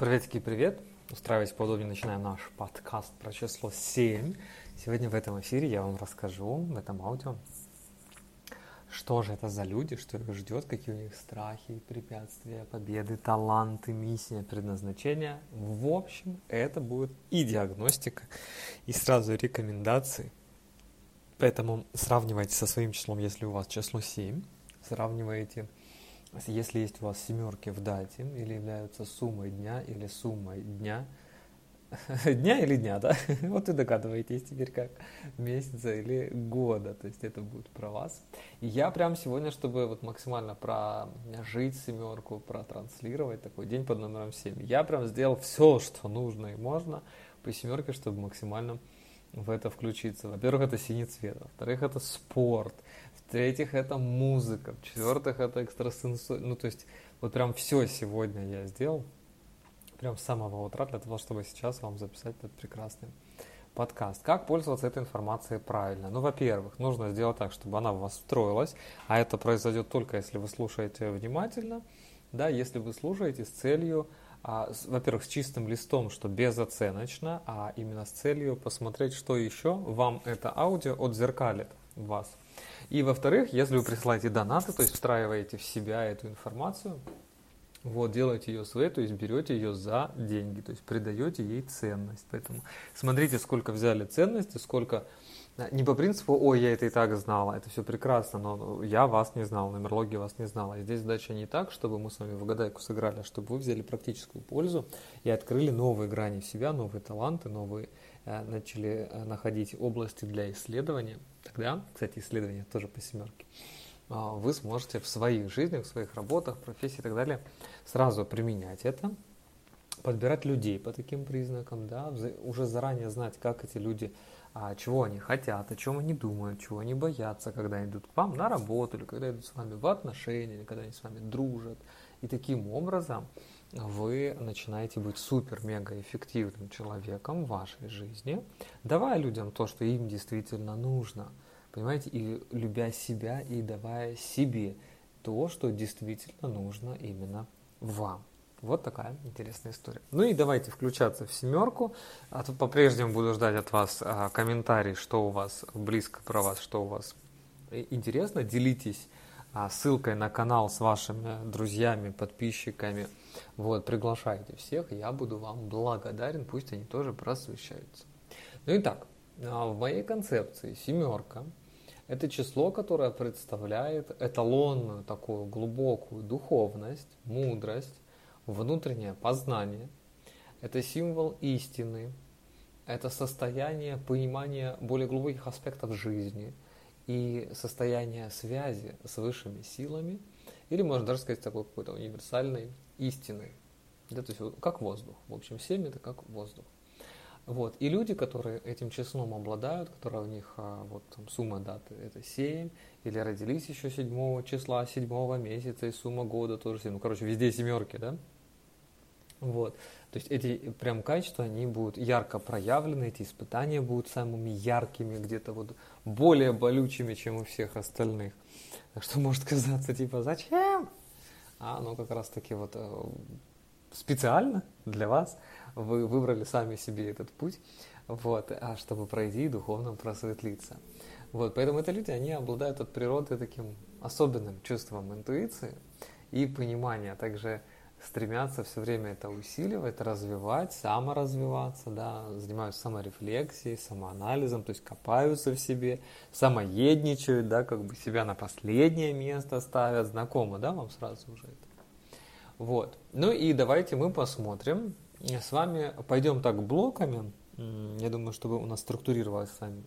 Приветики, привет! Устраивайтесь поудобнее, начинаем наш подкаст про число 7. Сегодня в этом эфире я вам расскажу, в этом аудио, что же это за люди, что их ждет, какие у них страхи, препятствия, победы, таланты, миссия, предназначение. В общем, это будет и диагностика, и сразу рекомендации. Поэтому сравнивайте со своим числом, если у вас число 7, сравнивайте если есть у вас семерки в дате или являются суммой дня или суммой дня, дня или дня, да? Вот вы догадываетесь теперь как месяца или года, то есть это будет про вас. И я прям сегодня, чтобы вот максимально прожить семерку, протранслировать такой день под номером 7, я прям сделал все, что нужно и можно по семерке, чтобы максимально в это включиться. Во-первых, это синий цвет, во-вторых, это спорт, в-третьих, это музыка, в-четвертых, это экстрасенсория. Ну, то есть, вот прям все сегодня я сделал, прям с самого утра, для того, чтобы сейчас вам записать этот прекрасный подкаст. Как пользоваться этой информацией правильно? Ну, во-первых, нужно сделать так, чтобы она в вас встроилась, а это произойдет только если вы слушаете внимательно, да, если вы слушаете с целью а, во-первых, с чистым листом, что безоценочно, а именно с целью посмотреть, что еще вам это аудио отзеркалит вас. И во-вторых, если вы присылаете донаты, то есть встраиваете в себя эту информацию, вот, делаете ее своей, то есть берете ее за деньги, то есть придаете ей ценность. Поэтому смотрите, сколько взяли ценности, сколько не по принципу, ой, я это и так знала, это все прекрасно, но я вас не знал, нумерология вас не знала. Здесь задача не так, чтобы мы с вами в гадайку сыграли, а чтобы вы взяли практическую пользу и открыли новые грани в себя, новые таланты, новые э, начали э, находить области для исследования. Тогда, кстати, исследования тоже по семерке, э, вы сможете в своих жизнях, в своих работах, профессии и так далее сразу применять это, подбирать людей по таким признакам, да, уже заранее знать, как эти люди а, чего они хотят, о чем они думают, чего они боятся, когда идут к вам на работу, или когда идут с вами в отношения, или когда они с вами дружат. И таким образом вы начинаете быть супер-мега эффективным человеком в вашей жизни, давая людям то, что им действительно нужно. Понимаете, и любя себя, и давая себе то, что действительно нужно именно вам. Вот такая интересная история. Ну и давайте включаться в семерку. А тут по-прежнему буду ждать от вас а, комментарий, что у вас близко про вас, что у вас интересно. Делитесь а, ссылкой на канал с вашими друзьями, подписчиками. Вот, приглашайте всех, я буду вам благодарен, пусть они тоже просвещаются. Ну и так, а, в моей концепции семерка – это число, которое представляет эталонную такую глубокую духовность, мудрость, внутреннее познание, это символ истины, это состояние понимания более глубоких аспектов жизни и состояние связи с высшими силами, или можно даже сказать такой какой-то универсальной истины. Да, то есть как воздух. В общем, семь это как воздух. Вот. И люди, которые этим числом обладают, которые у них а, вот, там, сумма даты это 7, или родились еще 7 числа 7 месяца, и сумма года тоже 7. Ну, короче, везде семерки, да? Вот. То есть эти прям качества, они будут ярко проявлены, эти испытания будут самыми яркими, где-то вот более болючими, чем у всех остальных. Так что может казаться, типа, зачем? А оно как раз таки вот э, специально для вас вы выбрали сами себе этот путь, вот, а чтобы пройти и духовно просветлиться. Вот, поэтому это люди, они обладают от природы таким особенным чувством интуиции и понимания, а также стремятся все время это усиливать, развивать, саморазвиваться, да, занимаются саморефлексией, самоанализом, то есть копаются в себе, самоедничают, да, как бы себя на последнее место ставят, знакомо, да, вам сразу уже это. Вот. Ну и давайте мы посмотрим. С вами пойдем так блоками. Я думаю, чтобы у нас структурировалась с вами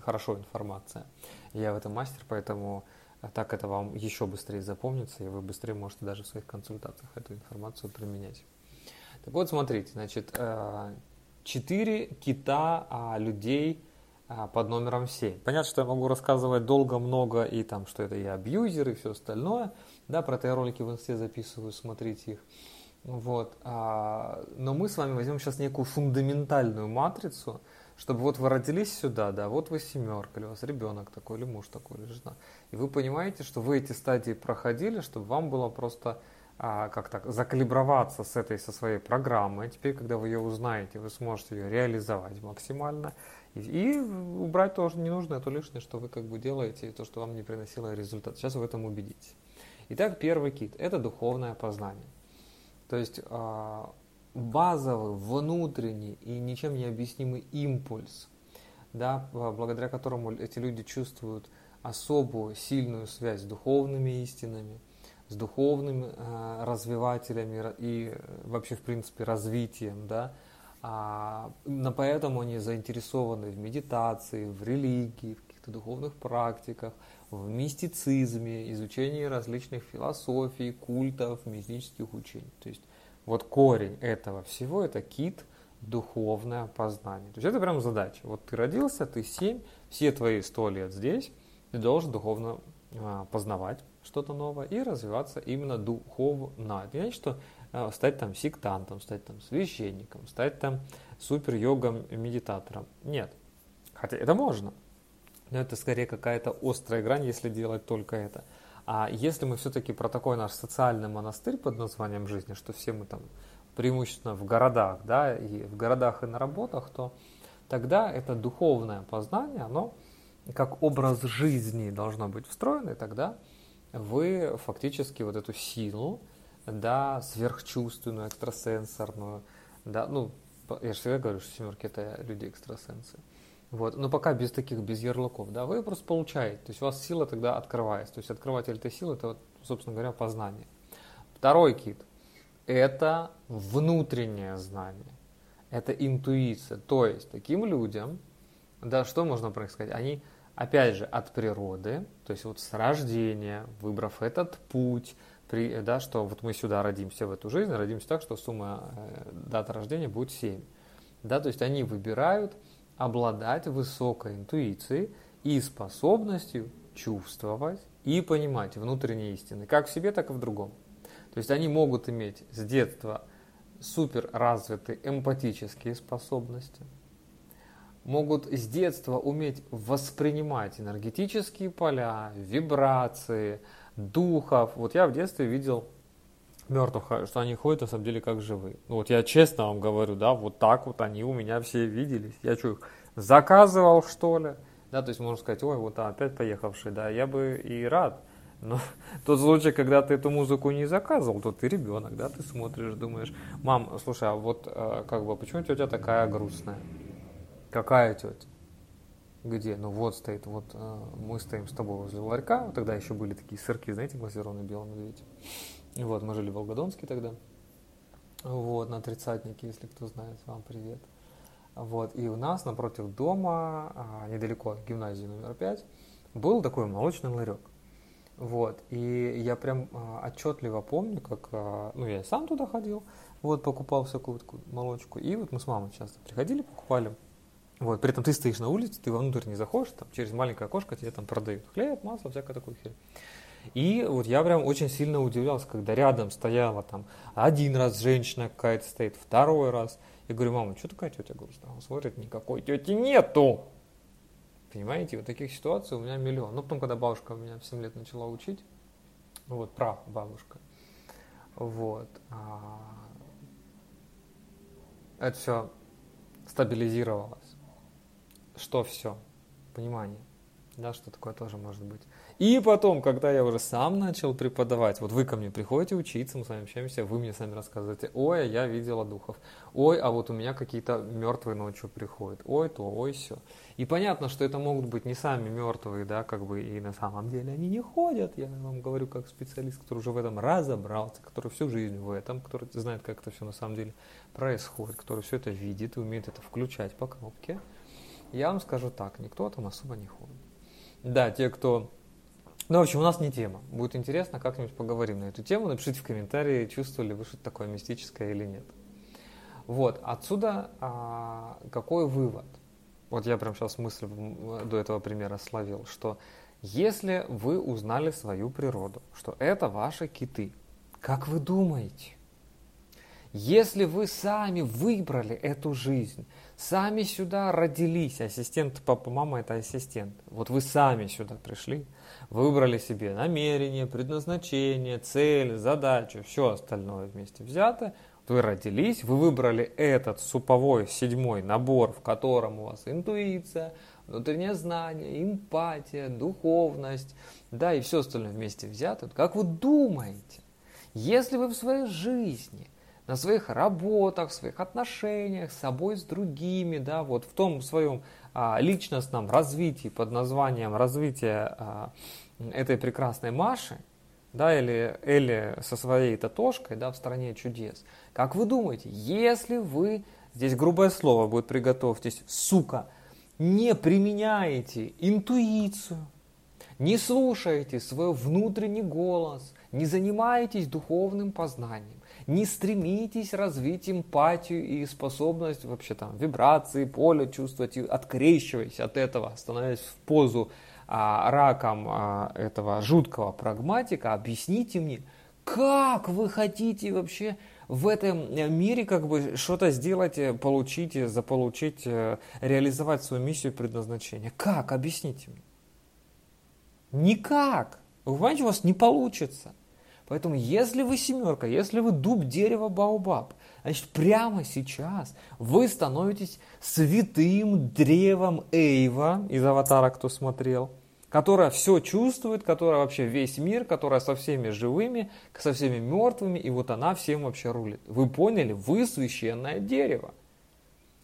хорошо информация. Я в этом мастер, поэтому а так это вам еще быстрее запомнится, и вы быстрее можете даже в своих консультациях эту информацию применять. Так вот, смотрите, значит, э, четыре кита а, людей а, под номером 7. Понятно, что я могу рассказывать долго, много, и там, что это и абьюзер, и все остальное. Да, про я ролики в инсте записываю, смотрите их. Вот. Но мы с вами возьмем сейчас некую фундаментальную матрицу, чтобы вот вы родились сюда, да, вот вы семерка, или у вас ребенок такой, или муж такой, или жена. И вы понимаете, что вы эти стадии проходили, чтобы вам было просто а, как так, закалиброваться с этой, со своей программой. Теперь, когда вы ее узнаете, вы сможете ее реализовать максимально. И, и убрать тоже не нужно, то лишнее, что вы как бы делаете, то, что вам не приносило результат. Сейчас вы в этом убедитесь. Итак, первый кит – это духовное познание. То есть а, базовый, внутренний и ничем не объяснимый импульс, да, благодаря которому эти люди чувствуют особую сильную связь с духовными истинами, с духовными э, развивателями и вообще, в принципе, развитием, да, а, но поэтому они заинтересованы в медитации, в религии, в каких-то духовных практиках, в мистицизме, изучении различных философий, культов, мистических учений. То есть вот корень этого всего – это кит, духовное познание. То есть это прям задача. Вот ты родился, ты семь, все твои сто лет здесь, ты должен духовно а, познавать что-то новое и развиваться именно духовно. Это не значит, что а, стать там сектантом, стать там священником, стать там супер-йогом, медитатором. Нет. Хотя это можно. Но это скорее какая-то острая грань, если делать только это. А если мы все-таки про такой наш социальный монастырь под названием жизни, что все мы там преимущественно в городах, да, и в городах и на работах, то тогда это духовное познание, оно как образ жизни должно быть встроено, и тогда вы фактически вот эту силу, да, сверхчувственную, экстрасенсорную, да, ну, я же всегда говорю, что семерки это люди-экстрасенсы. Вот. Но пока без таких, без ярлыков, да, вы просто получаете. То есть у вас сила тогда открывается. То есть открыватель этой силы, это, собственно говоря, познание. Второй кит – это внутреннее знание. Это интуиция. То есть таким людям, да, что можно про них сказать? Они, опять же, от природы, то есть вот с рождения, выбрав этот путь, при, да, что вот мы сюда родимся в эту жизнь, родимся так, что сумма э, дата рождения будет 7. Да, то есть они выбирают – обладать высокой интуицией и способностью чувствовать и понимать внутренние истины, как в себе, так и в другом. То есть они могут иметь с детства супер развитые эмпатические способности, могут с детства уметь воспринимать энергетические поля, вибрации, духов. Вот я в детстве видел мертвых, что они ходят на самом деле как живые. Ну вот я честно вам говорю, да, вот так вот они у меня все виделись. Я что, их заказывал что ли? Да, то есть можно сказать, ой, вот опять поехавший, да, я бы и рад. Но тот случай, когда ты эту музыку не заказывал, то ты ребенок, да, ты смотришь, думаешь, мам, слушай, а вот э, как бы, почему тетя такая грустная? Какая тетя? Где? Ну вот стоит, вот э, мы стоим с тобой возле ларька, тогда еще были такие сырки, знаете, глазированные белым медведь. Вот, мы жили в Волгодонске тогда. Вот, на тридцатнике, если кто знает, вам привет. Вот, и у нас напротив дома, а, недалеко от гимназии номер 5, был такой молочный ларек. Вот, и я прям а, отчетливо помню, как, а, ну, я сам туда ходил, вот, покупал всякую такую молочку, и вот мы с мамой часто приходили, покупали. Вот, при этом ты стоишь на улице, ты вовнутрь не заходишь, там через маленькое окошко тебе там продают хлеб, масло, всякое такое херь. И вот я прям очень сильно удивлялся, когда рядом стояла там один раз женщина какая-то стоит, второй раз. Я говорю, мама, что такая тетя грустная? Он смотрит, никакой тети нету. Понимаете, вот таких ситуаций у меня миллион. Ну, потом, когда бабушка меня в 7 лет начала учить, вот, прав бабушка, вот, а, это все стабилизировалось. Что все? Понимание, да, что такое тоже может быть. И потом, когда я уже сам начал преподавать, вот вы ко мне приходите учиться, мы с вами общаемся, вы мне сами рассказываете, ой, я видела духов, ой, а вот у меня какие-то мертвые ночью приходят, ой, то, ой, все. И понятно, что это могут быть не сами мертвые, да, как бы и на самом деле они не ходят, я вам говорю как специалист, который уже в этом разобрался, который всю жизнь в этом, который знает, как это все на самом деле происходит, который все это видит и умеет это включать по кнопке. Я вам скажу так, никто там особо не ходит. Да, те, кто ну, в общем, у нас не тема. Будет интересно, как-нибудь поговорим на эту тему. Напишите в комментарии, чувствовали вы что-то такое мистическое или нет. Вот, отсюда а, какой вывод? Вот я прям сейчас мысль до этого примера словил, что если вы узнали свою природу, что это ваши киты, как вы думаете, Если вы сами выбрали эту жизнь, сами сюда родились, ассистент, папа, мама это ассистент, вот вы сами сюда пришли, выбрали себе намерение, предназначение, цель, задачу, все остальное вместе взято, вы родились, вы выбрали этот суповой седьмой набор, в котором у вас интуиция, внутреннее знание, эмпатия, духовность, да, и все остальное вместе взято. Как вы думаете, если вы в своей жизни, на своих работах, в своих отношениях с собой, с другими, да, вот в том своем а, личностном развитии под названием развитие а, этой прекрасной Маши, да, или Элли со своей Татошкой, да, в стране чудес. Как вы думаете, если вы, здесь грубое слово будет, приготовьтесь, сука, не применяете интуицию, не слушаете свой внутренний голос, не занимаетесь духовным познанием, не стремитесь развить эмпатию и способность вообще там вибрации, поле чувствовать, и открещиваясь от этого, становясь в позу а, раком а, этого жуткого прагматика, объясните мне, как вы хотите вообще в этом мире как бы что-то сделать, э, получить, э, заполучить, э, реализовать свою миссию и предназначение. Как? Объясните мне. Никак. Вы понимаете, у вас не получится. Поэтому, если вы семерка, если вы дуб, дерево, баобаб, значит, прямо сейчас вы становитесь святым древом Эйва, из аватара, кто смотрел, которая все чувствует, которая вообще весь мир, которая со всеми живыми, со всеми мертвыми, и вот она всем вообще рулит. Вы поняли? Вы священное дерево.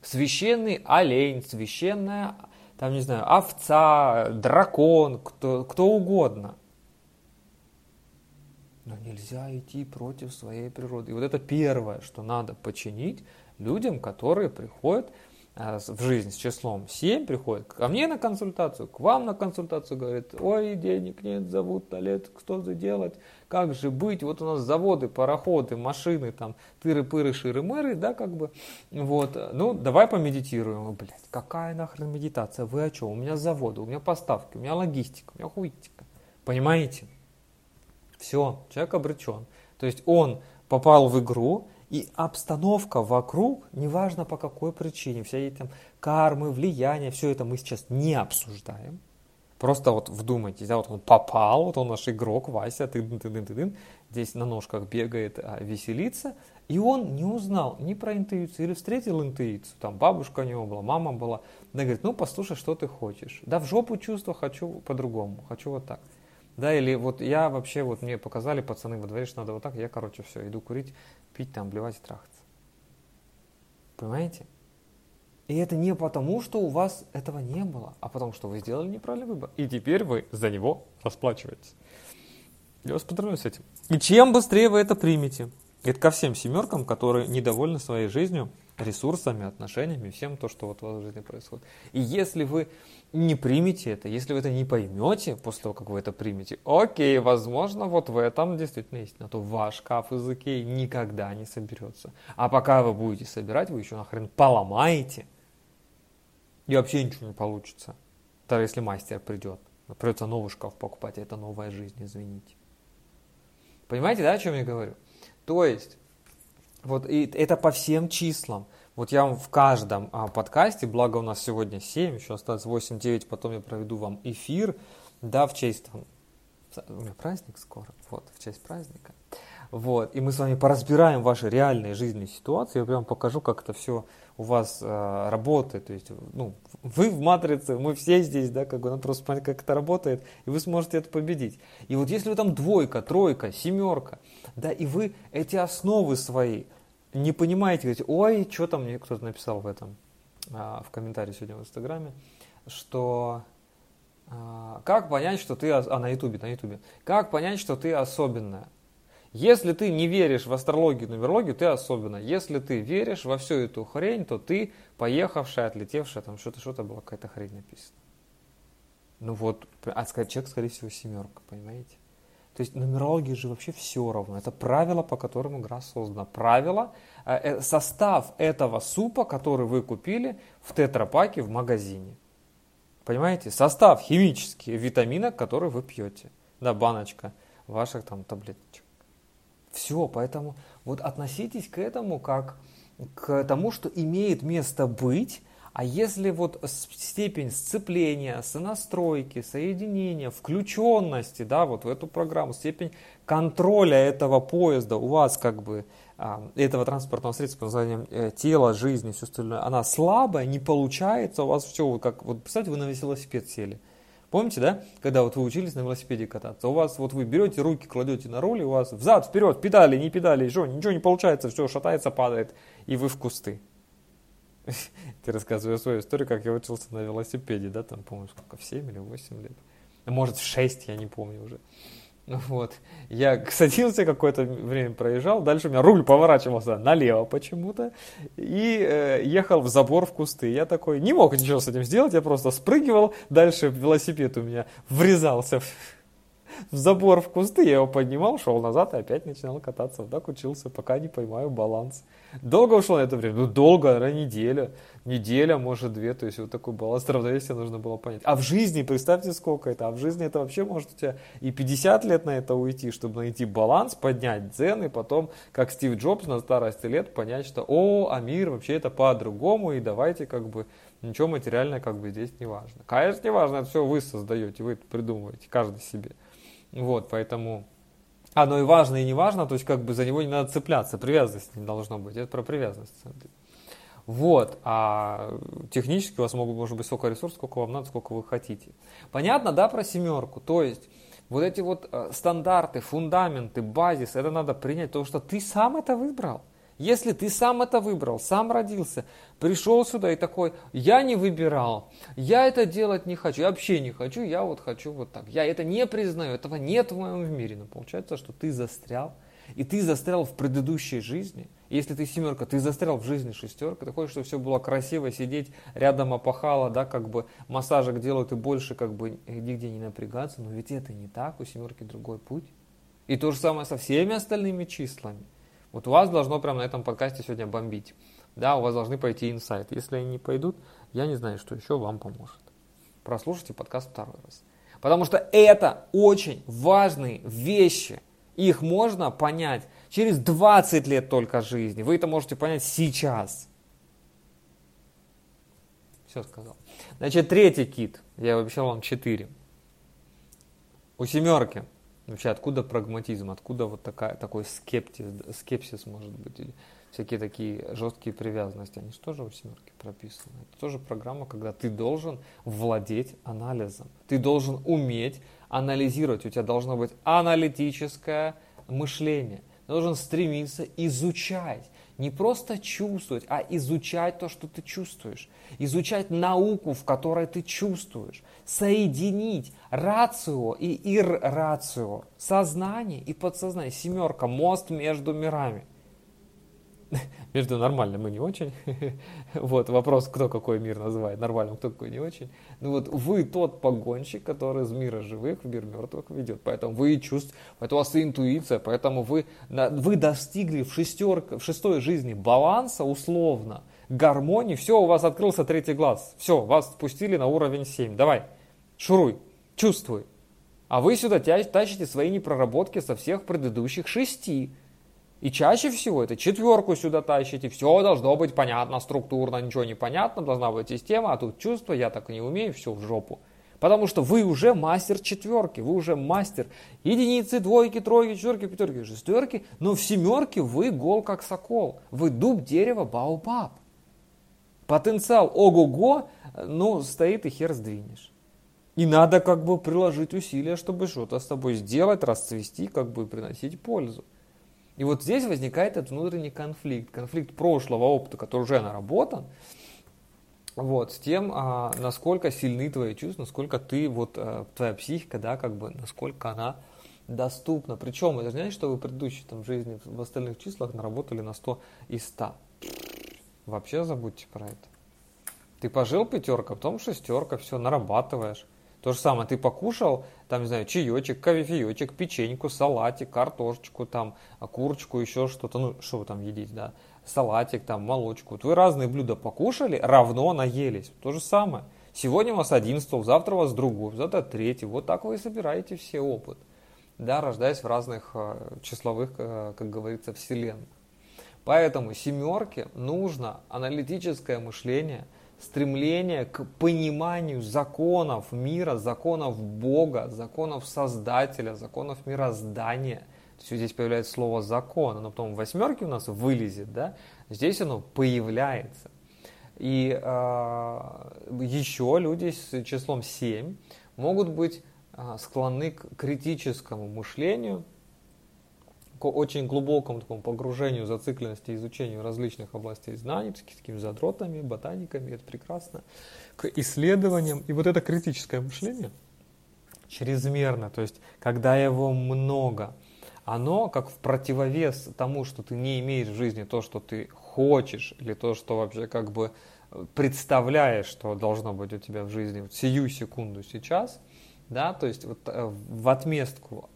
Священный олень, священная, там, не знаю, овца, дракон, кто, кто угодно – но нельзя идти против своей природы. И вот это первое, что надо починить людям, которые приходят э, в жизнь с числом 7, приходят ко мне на консультацию, к вам на консультацию, говорят, ой, денег нет, зовут Толет, что же делать, как же быть, вот у нас заводы, пароходы, машины, там, тыры-пыры, ширы-мыры, да, как бы, вот, ну, давай помедитируем, блядь, какая нахрен медитация, вы о чем, у меня заводы, у меня поставки, у меня логистика, у меня хуитика, понимаете? Все, человек обречен. То есть он попал в игру, и обстановка вокруг, неважно по какой причине, все эти там кармы, влияния, все это мы сейчас не обсуждаем. Просто вот вдумайтесь, да, вот он попал, вот он наш игрок, Вася, ты ты ты ты здесь на ножках бегает, а, веселится, и он не узнал ни про интуицию, или встретил интуицию, там бабушка у него была, мама была, она говорит, ну послушай, что ты хочешь, да в жопу чувства хочу по-другому, хочу вот так. Да, или вот я вообще, вот мне показали пацаны во дворе, что надо вот так, я, короче, все, иду курить, пить, там, блевать и трахаться. Понимаете? И это не потому, что у вас этого не было, а потому, что вы сделали неправильный выбор. И теперь вы за него расплачиваетесь. Я вас поздравляю с этим. И чем быстрее вы это примете, это ко всем семеркам, которые недовольны своей жизнью, ресурсами, отношениями, всем то, что вот в жизни происходит. И если вы не примете это, если вы это не поймете после того, как вы это примете, окей, возможно, вот в этом действительно есть, а то ваш шкаф из Икеи никогда не соберется. А пока вы будете собирать, вы еще нахрен поломаете, и вообще ничего не получится. Даже если мастер придет, придется новый шкаф покупать, а это новая жизнь, извините. Понимаете, да, о чем я говорю? То есть, вот и это по всем числам. Вот я вам в каждом а, подкасте, благо у нас сегодня 7, еще осталось 8-9, потом я проведу вам эфир, да, в честь, там, у меня праздник скоро, вот, в честь праздника. Вот, и мы с вами поразбираем ваши реальные жизненные ситуации, я прям покажу, как это все у вас э, работает, то есть, ну, вы в матрице, мы все здесь, да, как бы надо просто понять, как это работает, и вы сможете это победить. И вот если вы там двойка, тройка, семерка, да, и вы эти основы свои не понимаете, говорите, ой, что там мне кто-то написал в этом, а, в комментарии сегодня в Инстаграме, что а, как понять, что ты, а на Ютубе, на Ютубе, как понять, что ты особенная? Если ты не веришь в астрологию, нумерологию, ты особенная. Если ты веришь во всю эту хрень, то ты поехавшая, отлетевшая, там что-то, что-то была какая-то хрень написана. Ну вот, а человек, скорее всего, семерка, понимаете? То есть нумерологии же вообще все равно. Это правило, по которому игра создана. Правило, э, э, состав этого супа, который вы купили в тетрапаке в магазине. Понимаете? Состав химический витамина, который вы пьете. Да, баночка ваших там таблеточек. Все, поэтому вот относитесь к этому как к тому, что имеет место быть, а если вот степень сцепления, сонастройки, соединения, включенности, да, вот в эту программу, степень контроля этого поезда у вас как бы а, этого транспортного средства под названием э, тело, жизнь и все остальное, она слабая, не получается, у вас все как, вот представьте, вы на велосипед сели. Помните, да, когда вот вы учились на велосипеде кататься, у вас вот вы берете руки, кладете на руль, и у вас взад, вперед, педали, не педали, что, ничего не получается, все шатается, падает, и вы в кусты. Ты рассказываешь свою историю, как я учился на велосипеде, да, там, помню, сколько, в 7 или 8 лет. Может, в 6, я не помню уже. Вот. Я садился какое-то время проезжал, дальше у меня руль поворачивался налево почему-то и э, ехал в забор в кусты. Я такой не мог ничего с этим сделать, я просто спрыгивал, дальше велосипед у меня врезался в забор в кусты, я его поднимал, шел назад и опять начинал кататься. Вот так учился, пока не поймаю баланс. Долго ушло на это время? Ну, долго, наверное, неделя. Неделя, может, две. То есть, вот такой баланс равновесия нужно было понять. А в жизни, представьте, сколько это. А в жизни это вообще может у тебя и 50 лет на это уйти, чтобы найти баланс, поднять цены, потом, как Стив Джобс на старости лет, понять, что, о, а мир вообще это по-другому, и давайте как бы ничего материальное как бы здесь не важно. Конечно, не важно, это все вы создаете, вы это придумываете, каждый себе. Вот, поэтому оно и важно, и не важно, то есть как бы за него не надо цепляться, привязанности не должно быть. Это про привязанность. Вот, а технически у вас могут, может быть столько ресурсов, сколько вам надо, сколько вы хотите. Понятно, да, про семерку? То есть вот эти вот э, стандарты, фундаменты, базис, это надо принять, потому что ты сам это выбрал. Если ты сам это выбрал, сам родился, пришел сюда и такой, я не выбирал, я это делать не хочу, я вообще не хочу, я вот хочу вот так. Я это не признаю, этого нет в моем мире. Но получается, что ты застрял, и ты застрял в предыдущей жизни. Если ты семерка, ты застрял в жизни шестерка, ты хочешь, чтобы все было красиво, сидеть рядом опахало, да, как бы массажик делают и больше как бы нигде не напрягаться, но ведь это не так, у семерки другой путь. И то же самое со всеми остальными числами. Вот у вас должно прямо на этом подкасте сегодня бомбить. Да, у вас должны пойти инсайт. Если они не пойдут, я не знаю, что еще вам поможет. Прослушайте подкаст второй раз. Потому что это очень важные вещи. Их можно понять через 20 лет только жизни. Вы это можете понять сейчас. Все сказал. Значит, третий кит. Я обещал вам четыре. У семерки Вообще, откуда прагматизм, откуда вот такая, такой скептиз, скепсис может быть, или всякие такие жесткие привязанности, они же тоже у семерки прописаны. Это тоже программа, когда ты должен владеть анализом, ты должен уметь анализировать, у тебя должно быть аналитическое мышление, ты должен стремиться изучать, не просто чувствовать, а изучать то, что ты чувствуешь. Изучать науку, в которой ты чувствуешь. Соединить рацио и иррацио. Сознание и подсознание. Семерка. Мост между мирами. Между нормальным и не очень. Вот вопрос, кто какой мир называет нормальным, кто какой не очень. Ну вот вы тот погонщик, который из мира живых в мир мертвых ведет. Поэтому вы чувствуете, поэтому у вас интуиция, поэтому вы, вы достигли в, шестерка, в шестой жизни баланса условно, гармонии. Все, у вас открылся третий глаз. Все, вас спустили на уровень 7. Давай, шуруй, чувствуй. А вы сюда тащите свои непроработки со всех предыдущих шести. И чаще всего это четверку сюда тащите, все должно быть понятно, структурно, ничего не понятно, должна быть система, а тут чувство, я так не умею, все в жопу. Потому что вы уже мастер четверки, вы уже мастер единицы, двойки, тройки, четверки, пятерки, шестерки, но в семерке вы гол как сокол, вы дуб, дерево, баобаб. Потенциал ого-го, ну, стоит и хер сдвинешь. И надо как бы приложить усилия, чтобы что-то с тобой сделать, расцвести, как бы приносить пользу. И вот здесь возникает этот внутренний конфликт, конфликт прошлого опыта, который уже наработан, вот, с тем, а, насколько сильны твои чувства, насколько ты, вот, а, твоя психика, да, как бы, насколько она доступна. Причем, это знаете, что вы в предыдущей там, жизни в остальных числах наработали на 100 из 100. Вообще забудьте про это. Ты пожил пятерка, потом шестерка, все, нарабатываешь. То же самое, ты покушал, там, не знаю, чаечек, кофеечек, печеньку, салатик, картошечку, там, курочку, еще что-то, ну, что вы там едите, да, салатик, там, молочку. Вот вы разные блюда покушали, равно наелись. То же самое. Сегодня у вас один стол, завтра у вас другой, завтра третий. Вот так вы и собираете все опыт. да, рождаясь в разных э, числовых, э, как говорится, вселенных. Поэтому семерке нужно аналитическое мышление, стремление к пониманию законов мира, законов Бога, законов Создателя, законов мироздания. Есть здесь появляется слово закон, оно потом в восьмерке у нас вылезет, да? Здесь оно появляется. И э, еще люди с числом 7 могут быть э, склонны к критическому мышлению, очень глубокому такому погружению, зацикленности, изучению различных областей знаний, с такими задротами, ботаниками, это прекрасно, к исследованиям. И вот это критическое мышление чрезмерно, то есть когда его много, оно как в противовес тому, что ты не имеешь в жизни то, что ты хочешь, или то, что вообще как бы представляешь, что должно быть у тебя в жизни вот сию секунду сейчас, да, то есть вот э, в отместку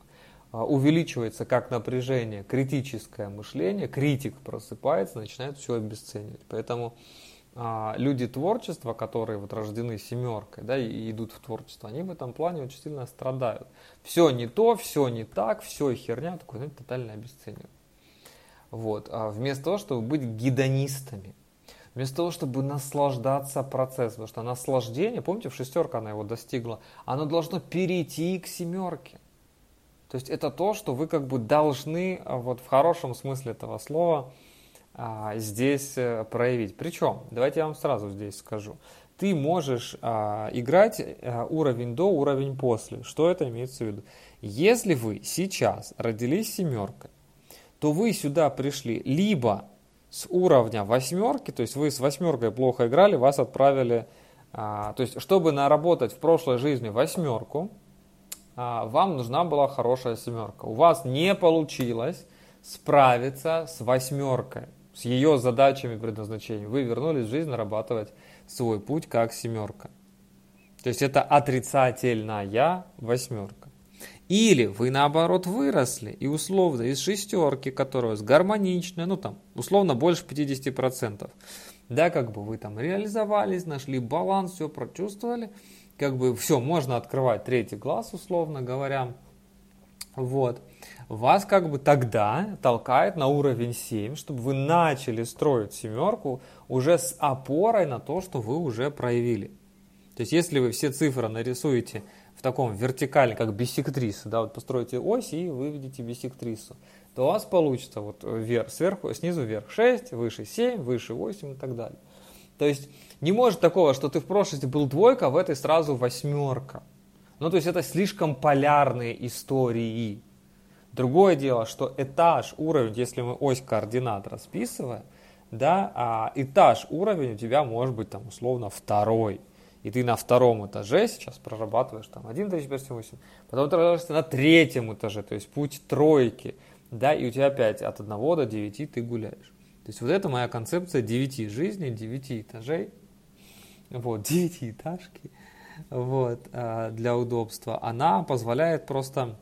увеличивается как напряжение, критическое мышление, критик просыпается, начинает все обесценивать. Поэтому а, люди творчества, которые вот рождены семеркой, да, и идут в творчество, они в этом плане очень сильно страдают. Все не то, все не так, все херня, такой, ну, тотально обесценивают. Вот. А вместо того, чтобы быть гедонистами, вместо того, чтобы наслаждаться процессом, потому что наслаждение, помните, в шестерка она его достигла, оно должно перейти к семерке. То есть это то, что вы как бы должны а, вот в хорошем смысле этого слова а, здесь э, проявить. Причем, давайте я вам сразу здесь скажу. Ты можешь а, играть а, уровень до, уровень после. Что это имеется в виду? Если вы сейчас родились семеркой, то вы сюда пришли либо с уровня восьмерки, то есть вы с восьмеркой плохо играли, вас отправили, а, то есть чтобы наработать в прошлой жизни восьмерку, вам нужна была хорошая семерка. У вас не получилось справиться с восьмеркой, с ее задачами предназначением. Вы вернулись в жизнь нарабатывать свой путь как семерка. То есть это отрицательная восьмерка. Или вы наоборот выросли и условно из шестерки, которая гармоничная, ну там условно больше 50%, да, как бы вы там реализовались, нашли баланс, все прочувствовали, как бы все, можно открывать третий глаз, условно говоря. Вот. Вас как бы тогда толкает на уровень 7, чтобы вы начали строить семерку уже с опорой на то, что вы уже проявили. То есть, если вы все цифры нарисуете в таком вертикальном, как биссектрису, да, вот построите ось и выведете биссектрису, то у вас получится вот вверх, сверху, снизу вверх 6, выше 7, выше 8 и так далее. То есть не может такого, что ты в прошлости был двойка, а в этой сразу восьмерка. Ну, то есть это слишком полярные истории. Другое дело, что этаж, уровень, если мы ось координат расписываем, да, а этаж, уровень у тебя может быть там условно второй. И ты на втором этаже сейчас прорабатываешь там 1, 2, 3, 4, 8, потом ты на третьем этаже, то есть путь тройки, да, и у тебя опять от 1 до 9 ты гуляешь. То есть вот это моя концепция девяти жизней, девяти этажей, вот, девятиэтажки, вот, а, для удобства. Она позволяет просто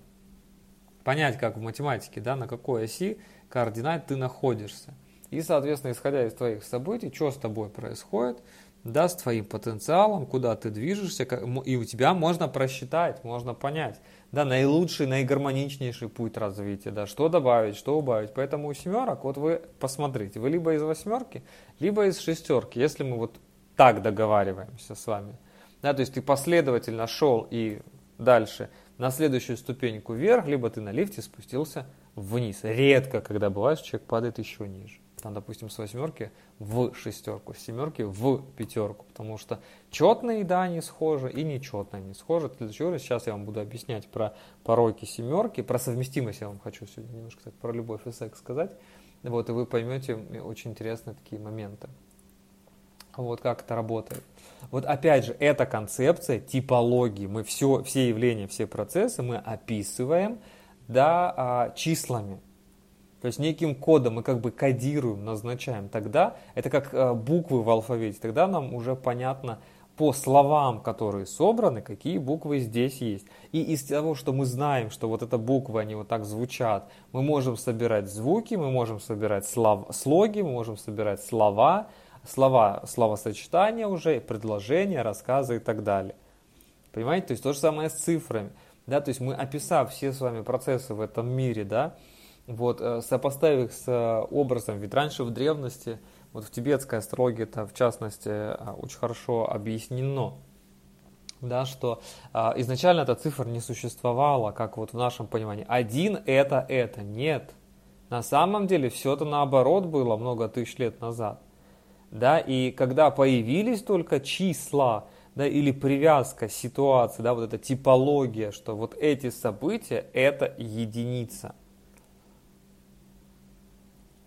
понять, как в математике, да, на какой оси координат ты находишься. И, соответственно, исходя из твоих событий, что с тобой происходит, да, с твоим потенциалом, куда ты движешься, и у тебя можно просчитать, можно понять, да, наилучший, наигармоничнейший путь развития, да, что добавить, что убавить. Поэтому у семерок, вот вы посмотрите, вы либо из восьмерки, либо из шестерки, если мы вот так договариваемся с вами. Да, то есть ты последовательно шел и дальше на следующую ступеньку вверх, либо ты на лифте спустился вниз. Редко, когда бывает, что человек падает еще ниже там, допустим, с восьмерки в шестерку, с семерки в пятерку, потому что четные, да, они схожи, и нечетные они схожи. Для чего сейчас я вам буду объяснять про пороки семерки, про совместимость я вам хочу сегодня немножко кстати, про любовь и секс сказать, вот, и вы поймете очень интересные такие моменты. Вот как это работает. Вот опять же, эта концепция типологии. Мы все, все явления, все процессы мы описываем да, а, числами. То есть неким кодом мы как бы кодируем, назначаем. Тогда это как э, буквы в алфавите. Тогда нам уже понятно по словам, которые собраны, какие буквы здесь есть. И из того, что мы знаем, что вот эта буква, они вот так звучат, мы можем собирать звуки, мы можем собирать слов, слоги, мы можем собирать слова, слова, словосочетания уже, предложения, рассказы и так далее. Понимаете? То есть то же самое с цифрами. да, то есть мы, описав все с вами процессы в этом мире, да, вот, э, сопоставив их с э, образом, ведь раньше в древности, вот в тибетской астрологии это в частности э, очень хорошо объяснено, да, что а, изначально эта цифра не существовала, как вот в нашем понимании. Один это это, нет. На самом деле все это наоборот было много тысяч лет назад. Да, и когда появились только числа, да, или привязка ситуации, да, вот эта типология, что вот эти события это единица.